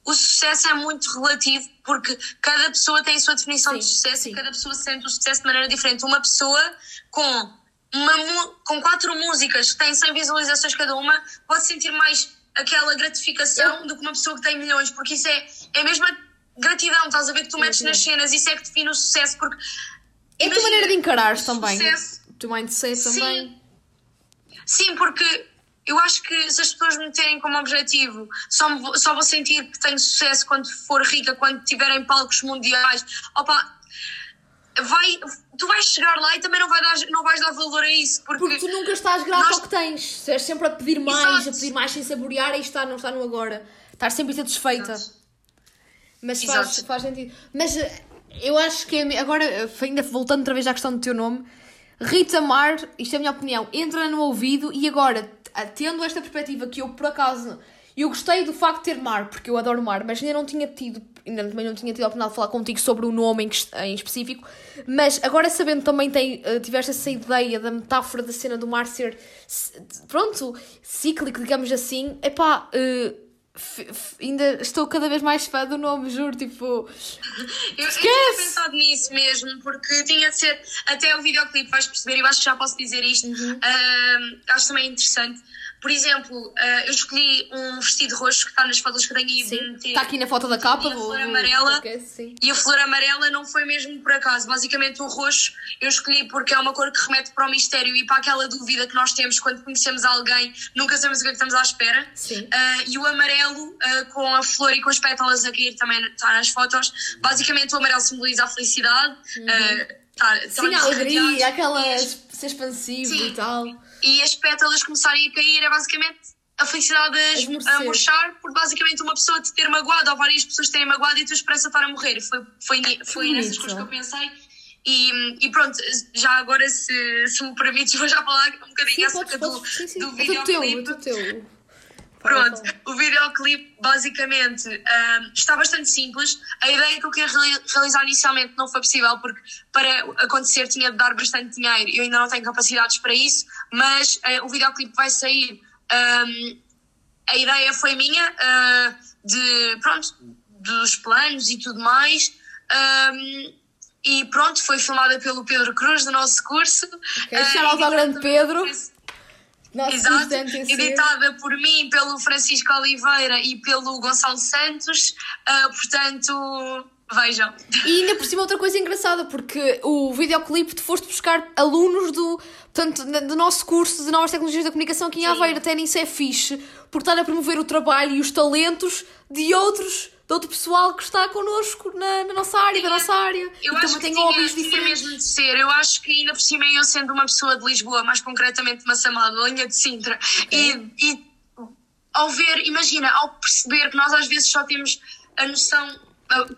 o sucesso é muito relativo porque cada pessoa tem a sua definição de Sim, sucesso sim. e cada pessoa sente o sucesso de maneira diferente. Uma pessoa com, uma, com quatro músicas que têm 100 visualizações cada uma pode sentir mais aquela gratificação do que uma pessoa que tem milhões, porque isso é, é a mesma gratidão, estás a ver que tu metes nas cenas, isso é que define o sucesso, porque É a tua maneira de encarares o também. sucesso- O teu mindset também. Sim. Sim, porque eu acho que se as pessoas me terem como objetivo, só, me vou, só vou sentir que tenho sucesso quando for rica, quando tiverem palcos mundiais. Opa, vai, tu vais chegar lá e também não, vai dar, não vais dar valor a isso. Porque, Porque tu nunca estás grato nós- ao que tens. Estás sempre a pedir mais, Exato. a pedir mais sem saborear e estar, não está no agora. Estás sempre insatisfeita. Exato. Mas faz, Exato. faz sentido. Mas eh, eu acho que é, agora, eh, ainda voltando outra vez à questão do teu nome, Rita Mar, isto é a minha opinião, entra no ouvido e agora, tendo esta perspectiva que eu por acaso. Eu gostei do facto de ter mar, porque eu adoro mar, mas ainda não tinha tido, ainda também não tinha tido a oportunidade de falar contigo sobre o nome em, em específico. Mas agora sabendo também tem, eh, tiveste essa ideia da metáfora da cena do mar ser, pronto, cíclico, digamos assim, epá, eh, f- ainda estou cada vez mais fã do nome, juro, tipo. Eu, eu tinha pensado nisso mesmo, porque tinha de ser. Até o videoclipe vais perceber, e eu acho que já posso dizer isto. Uhum. ahm, acho também interessante. Por exemplo, ah, eu escolhi um vestido roxo que está nas fotos que tenho Sim, meter. está aqui na foto da capa. E a flor amarela. sim. E a flor amarela não foi mesmo por acaso. Basicamente, o roxo eu escolhi porque é uma cor que remete para o mistério e para aquela dúvida que nós temos quando conhecemos alguém, nunca sabemos o que é que estamos à espera. Sim. Ah, e o amarelo, ah, com a flor e com as pétalas a cair, também está nas fotos. Basicamente, o amarelo simboliza a felicidade. ah, tá- Sim, a alegria, aquela E ser expansivo Sim. e tal. E as pétalas começarem a cair é basicamente a felicidade a, murchar por basicamente uma pessoa te ter magoado ou várias pessoas terem magoado e tu esperança estar a morrer. Foi, foi, foi bonito. nessas coisas que eu pensei. E, e pronto, já agora, se, se me permites, vou já falar um bocadinho Sim, acerca do. Sim, sim. do É tudo teu, é videoclipe. tudo teu. Pronto, o videoclipe basicamente ahm, está bastante simples. A ideia que eu queria reali- realizar inicialmente não foi possível porque para acontecer tinha de dar bastante dinheiro e eu ainda não tenho capacidades para isso, mas eh, o videoclipe vai sair. ahm, a ideia foi minha, ah, de pronto, dos planos e tudo mais. ahm, e pronto, foi filmada pelo Pedro Cruz do nosso curso. Ok, Ah, shout out ao grande Pedro. Nosso Exato, editada por mim, pelo Francisco Oliveira e pelo Gonçalo Santos. Ah, portanto, vejam. E ainda por cima outra coisa engraçada, porque o videoclipe tu foste buscar alunos do, portanto, do nosso curso de Novas Tecnologias da Comunicação aqui em Aveiro, até nisso é fixe, por estar a promover o trabalho e os talentos de outros, de outro pessoal que está connosco na, na nossa área, da nossa área. Eu e acho também que tem hobbies tinha mesmo de ser. Eu acho que ainda por cima eu sendo uma pessoa de Lisboa, mais concretamente de Massamado, linha de Sintra, e, e ao ver, imagina, ao perceber que nós às vezes só temos a noção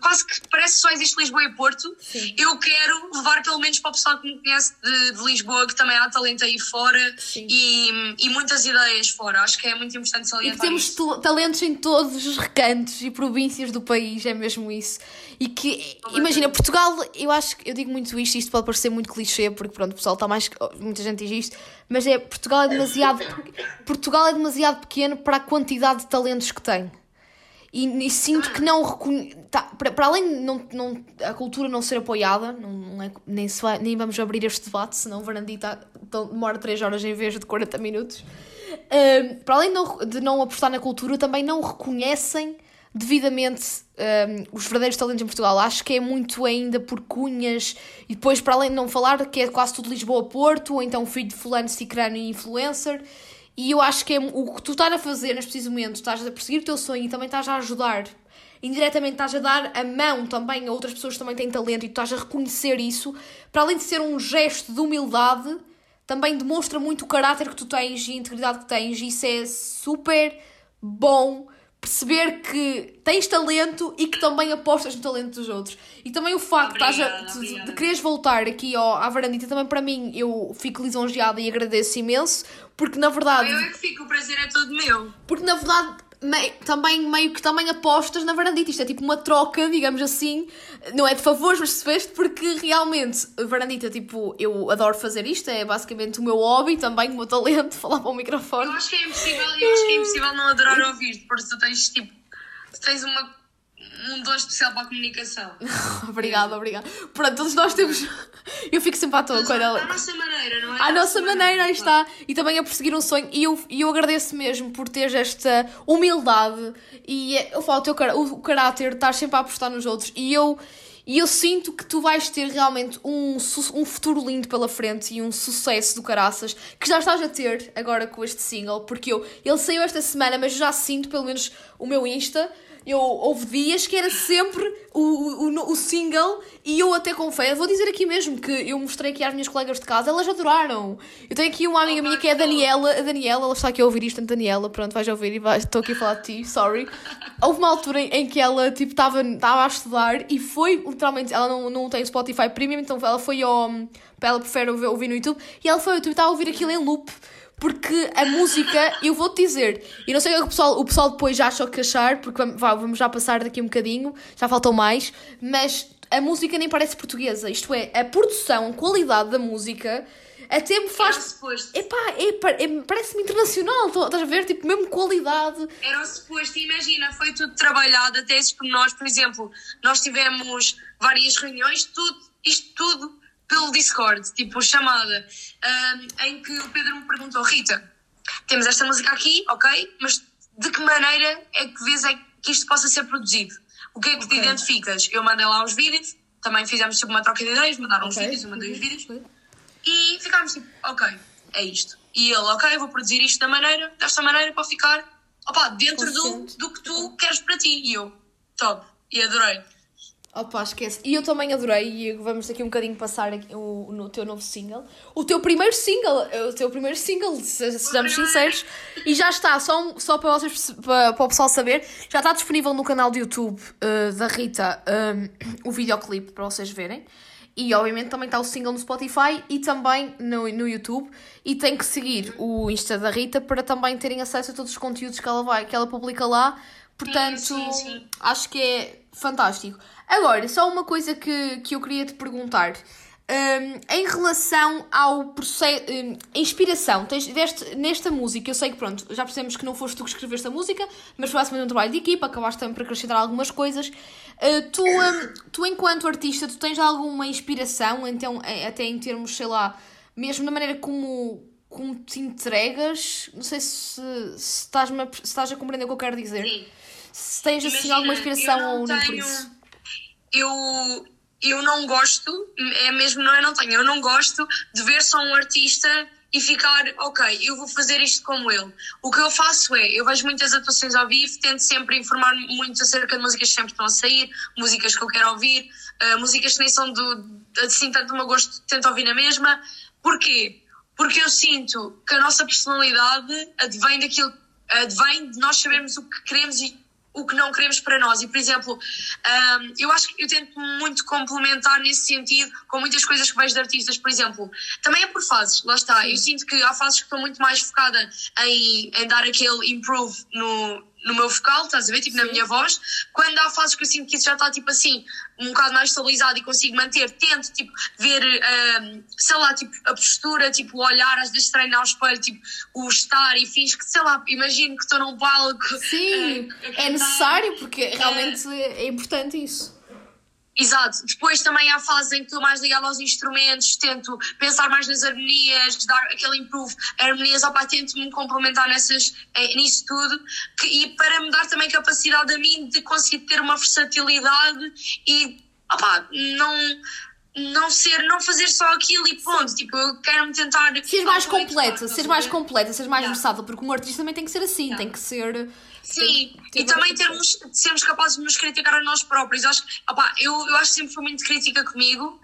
quase que parece que só existe Lisboa e Porto. Sim. Eu quero levar pelo menos para o pessoal que me conhece de, de Lisboa, que também há talento aí fora e, e muitas ideias fora. Acho que é muito importante E salientar que temos isso. talentos em todos os recantos e províncias do país, é mesmo isso. E que, imagina, Portugal, eu acho que eu digo muito isto, isto pode parecer muito clichê, porque pronto, o pessoal está mais. Muita gente diz isto, mas é Portugal é demasiado. Portugal é demasiado pequeno para a quantidade de talentos que tem. E, e sinto que não reconhe... tá, para, para além de não, não, a cultura não ser apoiada, não, não é- nem, vai- nem vamos abrir este debate, senão o Varandita demora 3 horas em vez de 40 minutos. Para além de não, de não apostar na cultura, também não reconhecem devidamente um, os verdadeiros talentos em Portugal. Acho que é muito ainda por cunhas e depois, para além de não falar, que é quase tudo Lisboa-Porto, ou então filho de fulano, cicrano e influencer. E eu acho que é o que tu estás a fazer neste preciso momento, estás a perseguir o teu sonho e também estás a ajudar. Indiretamente estás a dar a mão também a outras pessoas que também têm talento e tu estás a reconhecer isso. Para além de ser um gesto de humildade, também demonstra muito o caráter que tu tens e a integridade que tens. E isso é super bom perceber que tens talento e que também apostas no talento dos outros. E também o facto Obrigada, de- obrigada. de quereres voltar aqui ao, à varandita, também para mim eu fico lisonjeada e agradeço imenso, porque na verdade. Eu é que fico, o prazer é todo meu. Porque na verdade mei- também meio que também apostas na varandita. Isto é tipo uma troca, digamos assim. Não é de favores, mas percebeste? Porque realmente, a varandita, tipo, eu adoro fazer isto. É basicamente o meu hobby, também o meu talento, falar para o Eu microfone. acho que é impossível, eu acho que é impossível não adorar ouvir-te, porque tu tens tipo, tens uma, um dom especial para a comunicação. obrigada, obrigada. Pronto, todos nós temos. Eu fico sempre à toa quando ela. À nossa maneira, não é? À nossa maneira, aí está. E também a perseguir um sonho. E eu, eu agradeço mesmo por teres esta humildade e eh, eu falo, o teu cara- o caráter, estás sempre a apostar nos outros. E eu, e eu sinto que tu vais ter realmente um, um futuro lindo pela frente e um sucesso do caraças que já estás a ter agora com este single. Porque eu, ele saiu esta semana, mas já sinto, pelo menos o meu Insta. Eu houve dias que era sempre o, o, o single e eu até confesso, vou dizer aqui mesmo que eu mostrei aqui às minhas colegas de casa, elas adoraram. Eu tenho aqui uma amiga minha que é a Daniela, a Daniela, ela está aqui a ouvir isto, Daniela, pronto, vais ouvir e vais, estou aqui a falar de ti, sorry. Houve uma altura em, que ela tipo estava a estudar e foi literalmente, ela não, não tem Spotify Premium, então ela foi ao ela prefere ouvir, ouvir no YouTube e ela foi ao YouTube estava a ouvir aquilo em loop. Porque a música, eu vou-te dizer, e não sei o que o pessoal, o pessoal depois já achou que achar, porque vamos, vá, vamos já passar daqui um bocadinho, já faltam mais, mas a música nem parece portuguesa. Isto é, a produção, a qualidade da música, até me Era faz. o suposto. Epá, é, é, parece-me internacional, estás a ver? Tipo, mesmo qualidade. Era o suposto, imagina, foi tudo trabalhado até esses pormenores. Por exemplo, nós tivemos várias reuniões, tudo, isto tudo pelo Discord, tipo chamada, ahm, em que o Pedro me perguntou: Rita, temos esta música aqui, ok, mas de que maneira é que vês é que isto possa ser produzido? O que é que te identificas? Eu mandei lá os vídeos, também fizemos tipo uma troca de ideias, mandaram os Ok. vídeos, eu mandei os vídeos. E ficámos tipo, ok, é isto. E ele, ok, vou produzir isto da maneira, desta maneira para ficar opa, dentro do, do que tu queres para ti. E eu, top, e adorei. Opa, esquece. E eu também adorei, e vamos daqui um bocadinho passar aqui o, no teu novo single. O teu primeiro single, o teu primeiro single, se- sejamos sinceros. E já está, só, só para, vocês, para, para o pessoal saber, já está disponível no canal do YouTube eh, da Rita um, o videoclipe para vocês verem. E obviamente também está o single no Spotify e também no, no YouTube. E tem que seguir o Insta da Rita para também terem acesso a todos os conteúdos que ela, vai, que ela publica lá. Portanto, sim, sim. acho que é fantástico. Agora, só uma coisa que, que eu queria te perguntar. Hum, em relação ao processo. a inspiração, tens, deste, nesta música, eu sei que pronto, já percebemos que não foste tu que escreveste a música, mas foi um trabalho de equipa, acabaste também por acrescentar algumas coisas. Uh, tu, hum, tu, enquanto artista, tu tens alguma inspiração, então, eh, até em termos, sei lá, mesmo da maneira como, como te entregas? Não sei se, se, estás-me a, se estás a compreender o que eu quero dizer. Sim. Se tens assim Imagina, alguma inspiração não ou não por tenho- isso. Eu, eu não gosto, é mesmo, não é não tenho, eu não gosto de ver só um artista e ficar, ok, eu vou fazer isto como ele. O que eu faço é, eu vejo muitas atuações ao vivo, tento sempre informar-me muito acerca de músicas que sempre estão a sair, músicas que eu quero ouvir, ah, músicas que nem são do, assim tanto do meu gosto, tento ouvir na mesma. Porquê? Porque eu sinto que a nossa personalidade advém daquilo, advém de nós sabermos o que queremos e o que não queremos para nós. E, por exemplo, um, eu acho que eu tento muito complementar nesse sentido com muitas coisas que vejo de artistas. Por exemplo, também é por fases, lá está. Eu sinto que há fases que estou muito mais focada em, em dar aquele improve no, no meu vocal, estás a ver? Tipo, Sim. na minha voz. Quando há fases que eu sinto que isso já está, tipo assim, um bocado mais estabilizado e consigo manter, tento, tipo, ver, um, sei lá, tipo, a postura, tipo, o olhar, às vezes treinar ao espelho, tipo, o estar e fins que, sei lá, imagino que estou num palco. Sim, uh, é necessário porque realmente é importante isso. Exato. Depois também há fases em que estou mais ligada aos instrumentos, tento pensar mais nas harmonias, dar aquele improve harmonias, opa, tento me complementar nessas, eh, nisso tudo, que, e para me dar também capacidade a mim de conseguir ter uma versatilidade e, opa, não não ser, não fazer só aquilo e ponto. Tipo, eu quero me tentar. Ser mais completa, ser mais completa, ser mais yeah. versátil, porque um artista também tem que ser assim, yeah. tem que ser. Sim, tem, e também termos, sermos capazes de nos criticar a nós próprios. Eu acho, opa, eu, eu acho que sempre fui muito crítica comigo.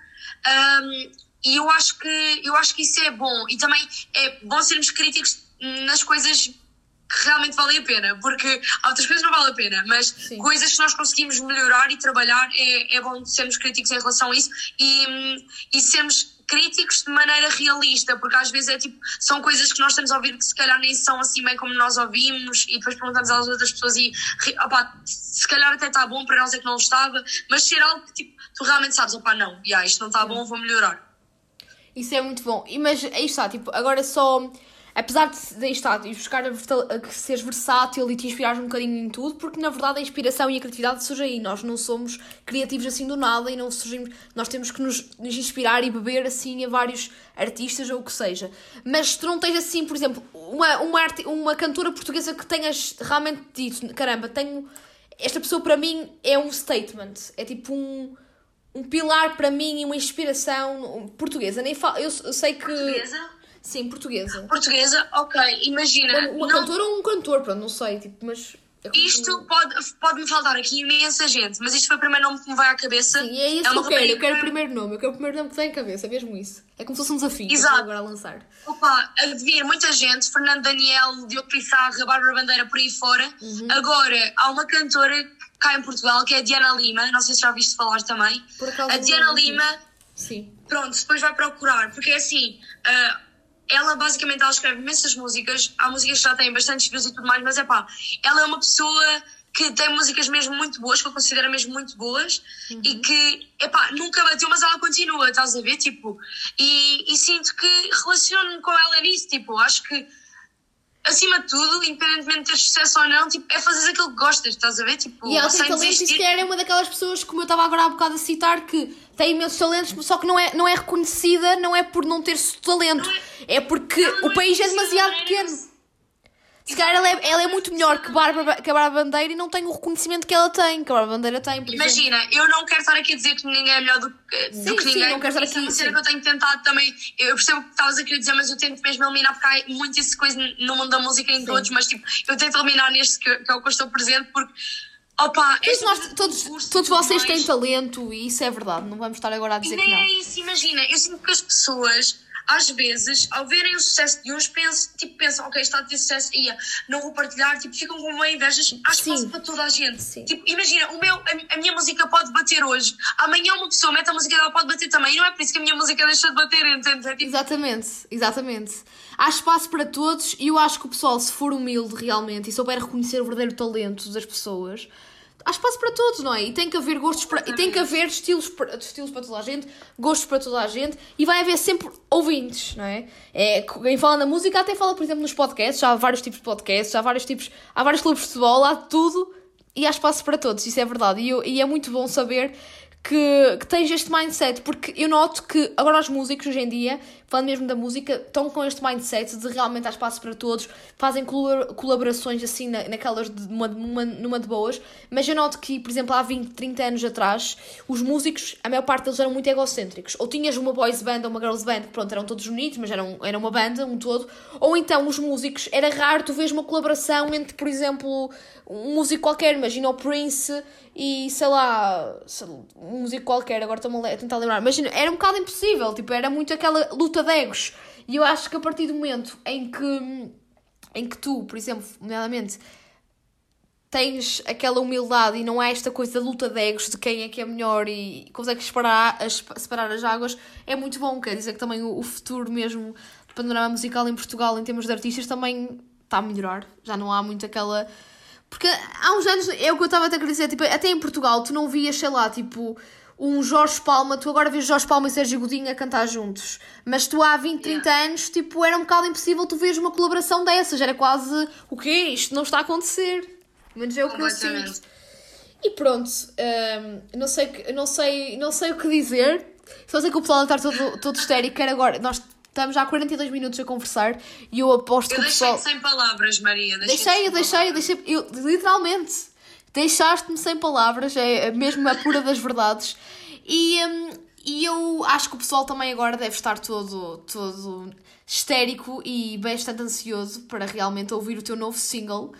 Um, e eu acho que eu acho que isso é bom e também é bom sermos críticos nas coisas que realmente valem a pena, porque outras coisas não valem a pena, mas Sim. coisas que nós conseguimos melhorar e trabalhar é, é bom sermos críticos em relação a isso e, e sermos críticos de maneira realista, porque às vezes é tipo, são coisas que nós estamos a ouvir que se calhar nem são assim bem como nós ouvimos e depois perguntamos às outras pessoas e se calhar até está bom, para nós é que não estava, mas ser algo que tipo, tu realmente sabes, opa, não, yeah, isto não está bom, vou melhorar. Isso é muito bom. E, mas aí está, tipo, agora só apesar de, de estar e buscar a, a, seres versátil e te inspirares um bocadinho em tudo, porque na verdade a inspiração e a criatividade surge aí. Nós não somos criativos assim do nada e não surgimos. Nós temos que nos, nos inspirar e beber assim a vários artistas ou o que seja. Mas tu não tens assim, por exemplo, uma, uma, arte, uma cantora portuguesa que tenhas realmente dito: caramba, tenho. Esta pessoa para mim é um statement, é tipo um um pilar para mim e uma inspiração portuguesa. Nem falo, eu, eu sei que. Portuguesa? Sim, portuguesa. Portuguesa, ok, imagina. Uma, não... cantora ou um cantor, pronto, não sei, tipo, mas. É isto pode, pode-me faltar aqui imensa gente, mas isto foi o primeiro nome que me vai à cabeça. Sim, é isso é que eu quero. Eu quero o primeiro nome, eu quero o primeiro nome que vem à cabeça, é mesmo isso. É como se fosse um desafio Exato. agora a lançar. Opa, vir muita gente, Fernando Daniel, Diogo Pissarra, Bárbara Bandeira, por aí fora. Uhum. Agora, há uma cantora cá em Portugal que é a Diana Lima, não sei se já ouviste falar também. a Diana Lima. Sim. Pronto, depois vai procurar, porque é assim. Uh, ela basicamente ela escreve imensas músicas, há músicas que já têm bastantes views e tudo mais, mas é pá, ela é uma pessoa que tem músicas mesmo muito boas, que eu considero mesmo muito boas, uhum. e que, epá, nunca bateu, mas ela continua, estás a ver, tipo, e, e sinto que relaciono-me com ela nisso, tipo, acho que acima de tudo, independentemente de ter sucesso ou não, tipo, é fazer aquilo que gostas, estás a ver? Tipo, e ela tem talento e se calhar é uma daquelas pessoas, como eu estava agora há bocado a citar, que tem imensos talentos, só que não é, não é reconhecida, não é por não ter talento, é, é, porque o país é demasiado pequeno. Se calhar ela é, ela é muito melhor que, Bárbara, que a Bárbara Bandeira e não tem o reconhecimento que ela tem, que a Bárbara Bandeira tem. Imagina, exemplo. eu não quero estar aqui a dizer que ninguém é melhor do, que, sim, do que sim, ninguém. Não quero estar aqui. É uma cena que eu tenho tentado também. Eu percebo o que estavas a querer dizer, mas eu tento mesmo eliminar, porque há muito essa coisa no mundo da música em sim. todos, mas tipo, eu tento eliminar neste que, que é o que eu estou presente, porque. Opa, é nós, todos, todos vocês têm talento e isso é verdade, não vamos estar agora a dizer e que não. é isso, imagina, eu sinto que as pessoas às vezes, ao verem o sucesso de uns, pensam, tipo, pensam, ok, está a ter sucesso, e não vou partilhar, tipo, ficam com uma inveja, há espaço para toda a gente. Sim. Tipo, imagina, o meu, a, a, minha música pode bater hoje, amanhã uma pessoa mete a música dela pode bater também, e não é por isso que a minha música deixa de bater, entende? É, tipo... Exatamente, exatamente. Há espaço para todos, e eu acho que o pessoal, se for humilde realmente e souber reconhecer o verdadeiro talento das pessoas há espaço para todos, não é? E tem que haver gostos para, e tem que haver estilos para, estilos para toda a gente, gostos para toda a gente e vai haver sempre ouvintes, não é? é quem fala na música até fala, por exemplo, nos podcasts, já há vários tipos de podcasts, há vários tipos, há vários clubes de futebol, há tudo e há espaço para todos, isso é verdade. E, eu, e é muito bom saber que, que tens este mindset, porque eu noto que agora os músicos hoje em dia, falando mesmo da música, estão com este mindset de realmente há espaço para todos, fazem colaborações assim na, naquelas de uma, numa, numa de boas, mas eu noto que, por exemplo, há 20, 30 anos atrás, os músicos, a maior parte deles eram muito egocêntricos. Ou tinhas uma boys band ou uma girls band, que pronto, eram todos unidos, mas eram, era uma banda, um todo, ou então os músicos, era raro tu vês uma colaboração entre, por exemplo, um músico qualquer, imagina o Prince e sei lá, sei lá um músico qualquer, agora estou-me a tentar lembrar, mas era um bocado impossível, tipo, era muito aquela luta de egos. E eu acho que a partir do momento em que, em que tu, por exemplo, nomeadamente, tens aquela humildade e não há esta coisa da luta de egos de quem é que é melhor e consegues separar as, separar as águas, é muito bom. Quer dizer que também o, o futuro mesmo do panorama musical em Portugal, em termos de artistas, também está a melhorar. Já não há muito aquela. Porque há uns anos, é o que eu estava até a dizer, tipo, até em Portugal tu não vias, sei lá, tipo, um Jorge Palma, tu agora vês Jorge Palma e Sérgio Godinho a cantar juntos. Mas tu há 20, 30 yeah. anos, tipo, era um bocado impossível tu veres uma colaboração dessas. Era quase, o quê? Isto não está a acontecer. Menos é o que eu sinto. E pronto, um, não, sei, não, sei, não sei o que dizer. Só sei que o pessoal está todo, todo histérico. Quer agora, nós Estamos já há 42 minutos a conversar e eu aposto eu que pessoal... Eu deixei-te sem palavras, Maria. Deixei, eu deixei, eu deixei, eu, literalmente. Deixaste-me sem palavras, é mesmo a pura das verdades. E, um, e eu acho que o pessoal também agora deve estar todo, todo histérico e bastante ansioso para realmente ouvir o teu novo single.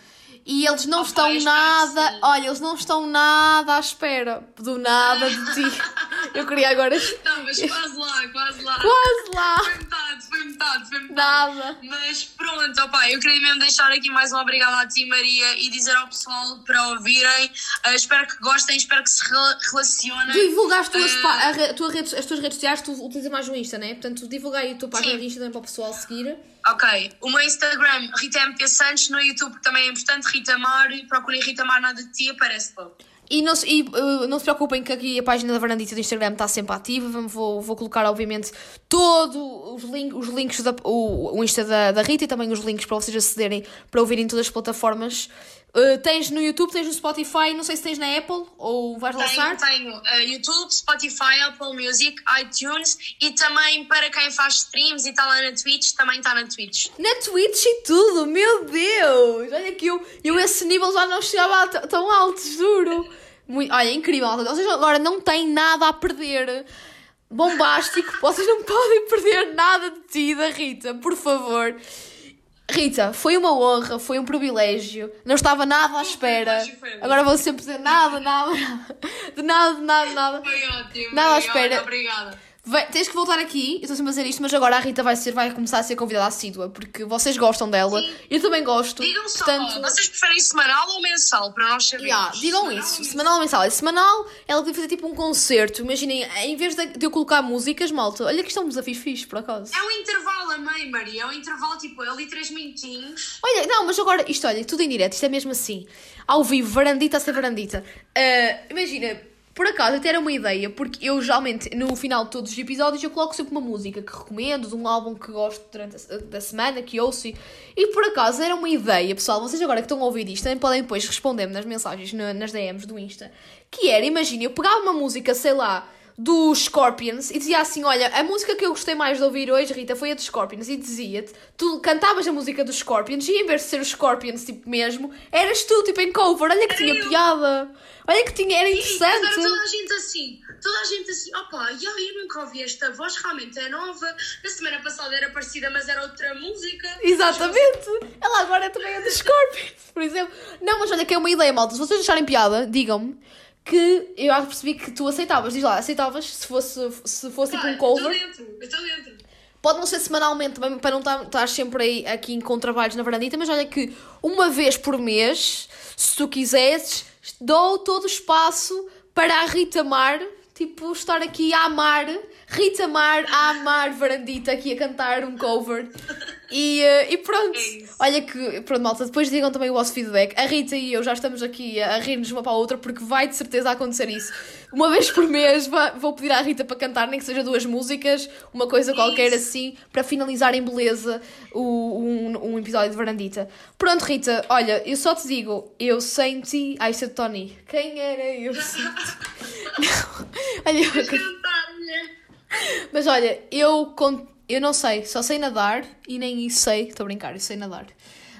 E eles não oh, estão pai, nada, olha, eles não estão nada à espera do nada de ti. Eu queria agora. Não, mas quase lá, quase lá. Quase lá. Foi metade, foi metade, foi metade. Nada. Mas pronto, opa, eu queria mesmo deixar aqui mais um obrigado a ti, Maria, e dizer ao pessoal para ouvirem. Uh, espero que gostem, espero que se relacionem. Divulgar as tuas, uh... a, tua redes, as tuas redes sociais, tu utilizas mais o Insta, né? Portanto, divulga aí a tua página de Insta também para o pessoal seguir. Ok, o meu Instagram, Rita MP Santos, no YouTube também é importante, Rita Mar, procurem Rita Mar nada de ti, aparece logo. E, não, e uh, não se preocupem que aqui a página da Varandita do Instagram está sempre ativa. Vou, vou colocar, obviamente, todos os, link, os links, da, o, o Insta da, da Rita e também os links para vocês acederem para ouvirem todas as plataformas Uh, tens no YouTube, tens no Spotify, não sei se tens na Apple ou vais tenho, lançar? Tenho uh, YouTube, Spotify, Apple Music, iTunes e também para quem faz streams e está lá na Twitch, também está na Twitch. Na Twitch e tudo, meu Deus! Olha que eu, eu esse nível já não chegava tão alto, juro. Muito, olha, incrível. Agora não têm nada a perder. Bombástico, vocês não podem perder nada de ti, da Rita, por favor. Rita, foi uma honra, foi um privilégio. Não estava nada à espera. Agora vou sempre dizer nada, nada, nada. De nada, de nada, nada. Foi ótimo. Nada à espera. Obrigada. Vai, tens que voltar aqui, eu estou sempre a dizer isto, mas agora a Rita vai, ser, vai começar a ser convidada assídua, porque vocês gostam dela, Sim. eu também gosto. Digam só, portanto... vocês preferem semanal ou mensal, para nós sabermos? Yeah, digam semanal isso, semanal ou mensal. É semanal, ela podia fazer tipo um concerto, imaginem, em vez de, de, eu colocar músicas, malta, olha que isto é um desafio fixe, por acaso. É um intervalo, a mãe, Maria, é um intervalo tipo ali três minutinhos. Olha, não, mas agora, isto olha, tudo em direto, isto é mesmo assim, ao vivo, varandita a ser varandita. Uh, imagina por acaso, até era uma ideia, porque eu geralmente, no final de todos os episódios, eu coloco sempre uma música que recomendo, um álbum que gosto durante a da semana, que ouço. E, por acaso, era uma ideia, pessoal, vocês agora que estão a ouvir isto, também podem depois responder-me nas mensagens, nas DMs do Insta. Que era, imagina, eu pegava uma música, sei lá, dos Scorpions e dizia assim: Olha, a música que eu gostei mais de ouvir hoje, Rita, foi a dos Scorpions. E dizia-te: Tu cantavas a música dos Scorpions e em vez de ser os Scorpions, tipo mesmo, eras tu, tipo em cover. Olha que tinha piada. Olha que tinha, era interessante. Sim, toda a gente assim, toda a gente assim: Opa, eu, eu nunca ouvi esta voz, realmente é nova. Na semana passada era parecida, mas era outra música. Exatamente. Ela agora também é dos Scorpions, por exemplo. Não, mas olha que é uma ideia, malta. Se vocês acharem piada, digam-me que eu acho que percebi que tu aceitavas. Diz lá, aceitavas se fosse, se fosse tipo um cover? Estou dentro, estou dentro. Pode não ser semanalmente, também para não estar, sempre aí aqui com trabalhos na varandita, mas olha que uma vez por mês, se tu quiseres, dou todo o espaço para a Rita Mar, tipo, estar aqui a amar, Rita Mar a amar varandita aqui a cantar um cover. E, uh, e pronto, é olha que, pronto, malta, depois digam também o vosso feedback. A Rita e eu já estamos aqui a rir-nos uma para a outra porque vai de certeza acontecer isso. Uma vez por mês vou pedir à Rita para cantar, nem que seja duas músicas, uma coisa qualquer assim, para finalizar em beleza o, um, um episódio de Varandita. Pronto, Rita, olha, eu só te digo, eu sem ti. Ai, isso é Tony. Quem era eu sem? Não, olha, eu... Mas olha, eu eu não sei, só sei nadar e nem isso sei. Estou a brincar, eu sei nadar.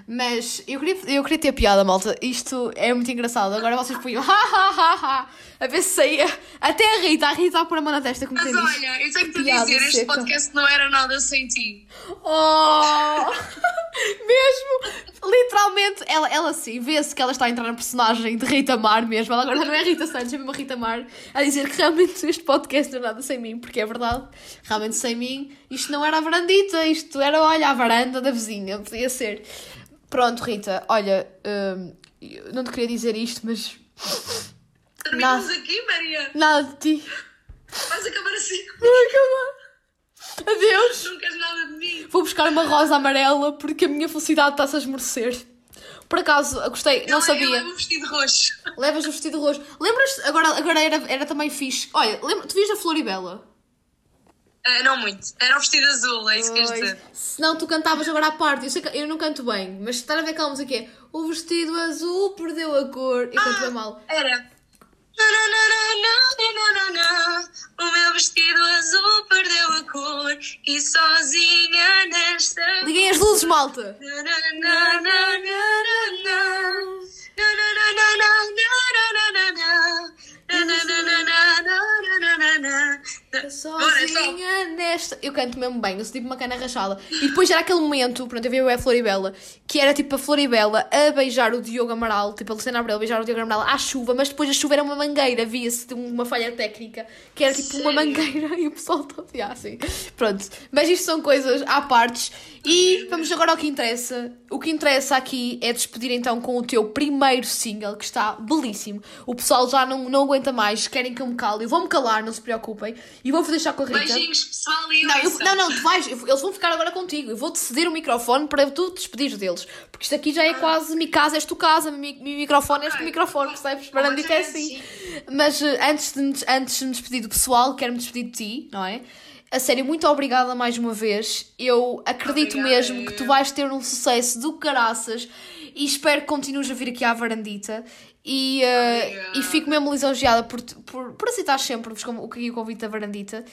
Mas eu queria, eu queria ter piada, malta. Isto é muito engraçado. Agora vocês ha a ver se saía. Até a Rita, a Rita a pôr a mão na testa como Mas olha, eu tenho que te dizer, seca. este podcast não era nada sem ti. Oh! mesmo! Literalmente, ela, ela sim, vê-se que ela está a entrar na personagem de Rita Mar mesmo. Ela agora não é Rita Santos, é mesmo a Rita Mar, a dizer que realmente este podcast não é nada sem mim, porque é verdade, realmente sem mim, isto não era a varandita, isto era, olha, a varanda da vizinha, podia ser. Pronto, Rita, olha, hum, não te queria dizer isto, mas Terminamos Nada. aqui, Maria. nada de ti. Vais acabar assim. Vai acabar. Adeus. Não queres nada de mim. Vou buscar uma rosa amarela porque a minha felicidade está-se a esmorecer. Por acaso, gostei, não Eu- sabia. Eu levo um vestido roxo. Levas o vestido roxo. Lembras-te? Agora, agora era, era também fixe. Olha, lembra, tu vias a Floribela? Ah, não muito. Era o vestido azul, é isso que queres dizer. Se não, tu cantavas agora à parte. Eu, sei eu não canto bem, mas estás a ver aquela música que é O vestido azul perdeu a cor. Eu canto bem mal. Era. O meu vestido azul perdeu a cor e sozinha nesta. Liguem as luzes, malta. Então. Sozinha nesta. Eu canto mesmo bem, eu sou tipo uma cana rachada. E depois era aquele momento, pronto, eu vi a Floribela, que era tipo a Floribela a beijar o Diogo Amaral, tipo a Luciana Abreu a beijar o Diogo Amaral à chuva, mas depois a chuva era uma mangueira, via-se uma falha técnica, que era tipo Sério? uma mangueira e o pessoal todo assim. Ah, pronto, mas isto são coisas à partes. E vamos agora ao que interessa. O que interessa aqui é despedir então com o teu primeiro single, que está belíssimo. O pessoal já não, não aguenta mais, querem que eu me cale. Eu vou-me calar, não se preocupem. E vou-vos deixar com a Rita. Beijinhos, pessoal, e Não, eu- não, não, tu vais, eles vão ficar agora contigo. Eu vou-te ceder o microfone para tu te despedir deles. Porque isto aqui já é quase mi casa, és tu casa, mi, mi microfone, és tu microfone, percebes? Barandi que é assim. Mas eh, antes de, me- antes de me despedir do pessoal, quero-me despedir de ti, não é? A sério, muito obrigada mais uma vez. Eu acredito Obrigada, mesmo que tu vais ter um sucesso do caraças e espero que continues a vir aqui à varandita. E, Obrigada. e fico mesmo lisonjeada por, por, por aceitar sempre com- o o convite da varandita.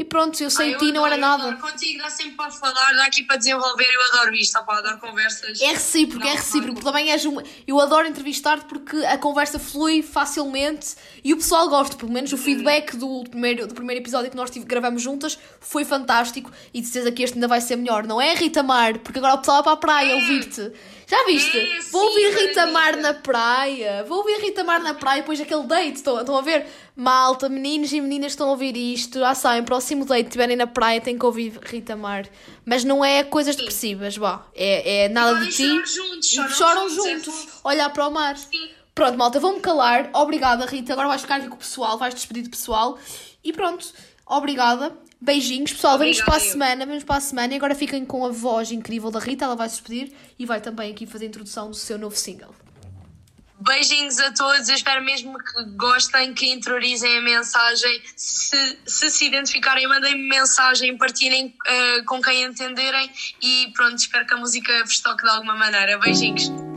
E pronto, eu sem Ah, eu ti não era adoro, eu nada. adoro. Contigo dá sempre para falar, dá aqui para desenvolver. Eu adoro isto, opá, adoro conversas. É recíproco, Não, é recíproco. não. Também és uma... Eu adoro entrevistar-te porque a conversa flui facilmente e o pessoal gosta. Pelo menos o feedback do primeiro, do primeiro episódio que nós tive, gravamos juntas foi fantástico e de certeza que este ainda vai ser melhor. Não é, Rita Mar? Porque agora o pessoal vai para a praia É. ouvir-te. Já viste? É, Vou sim, ouvir Rita. Mar na praia. Vou ouvir Rita Mar na praia depois daquele date. Estão, estão a ver? Malta, meninos e meninas estão a ouvir isto. Já sabem, próximo date, estiverem na praia, têm que ouvir Rita Mar. Mas não é coisas depressivas, vá. É, é nada de ti. chorar juntos, choram choram juntos, é juntos. olhar para o mar. Sim. Pronto, malta, vou-me calar. Obrigada, Rita. Agora vais ficar aqui com o pessoal, vais despedir do pessoal. E pronto, obrigada. Beijinhos, pessoal. Vemos para a eu. semana. Vemos para a semana. E agora fiquem com a voz incrível da Rita. Ela vai se despedir e vai também aqui fazer a introdução do seu novo single. Beijinhos a todos, eu espero mesmo que gostem, que interiorizem a mensagem. Se se, se identificarem, mandem-me mensagem, partilhem eh, com quem entenderem e pronto, espero que a música vos toque de alguma maneira. Beijinhos.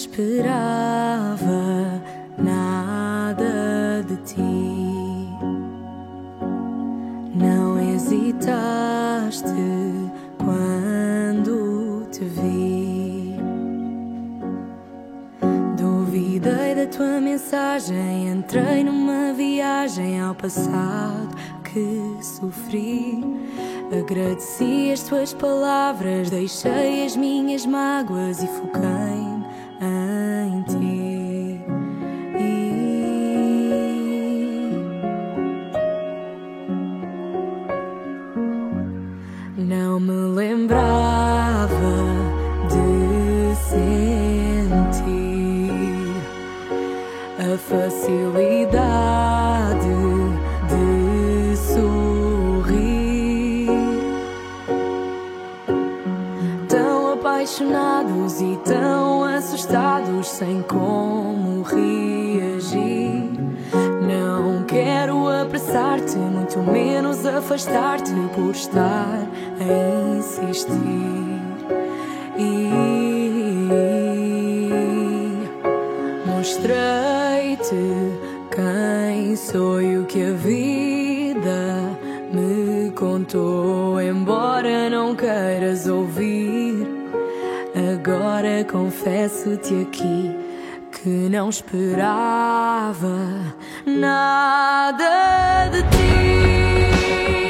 Esperava nada de ti. Não hesitaste quando te vi. Duvidei da tua mensagem, entrei numa viagem ao passado que sofri. Agradeci as tuas palavras, deixei as minhas mágoas e foquei Agora confesso-te aqui que não esperava nada de ti.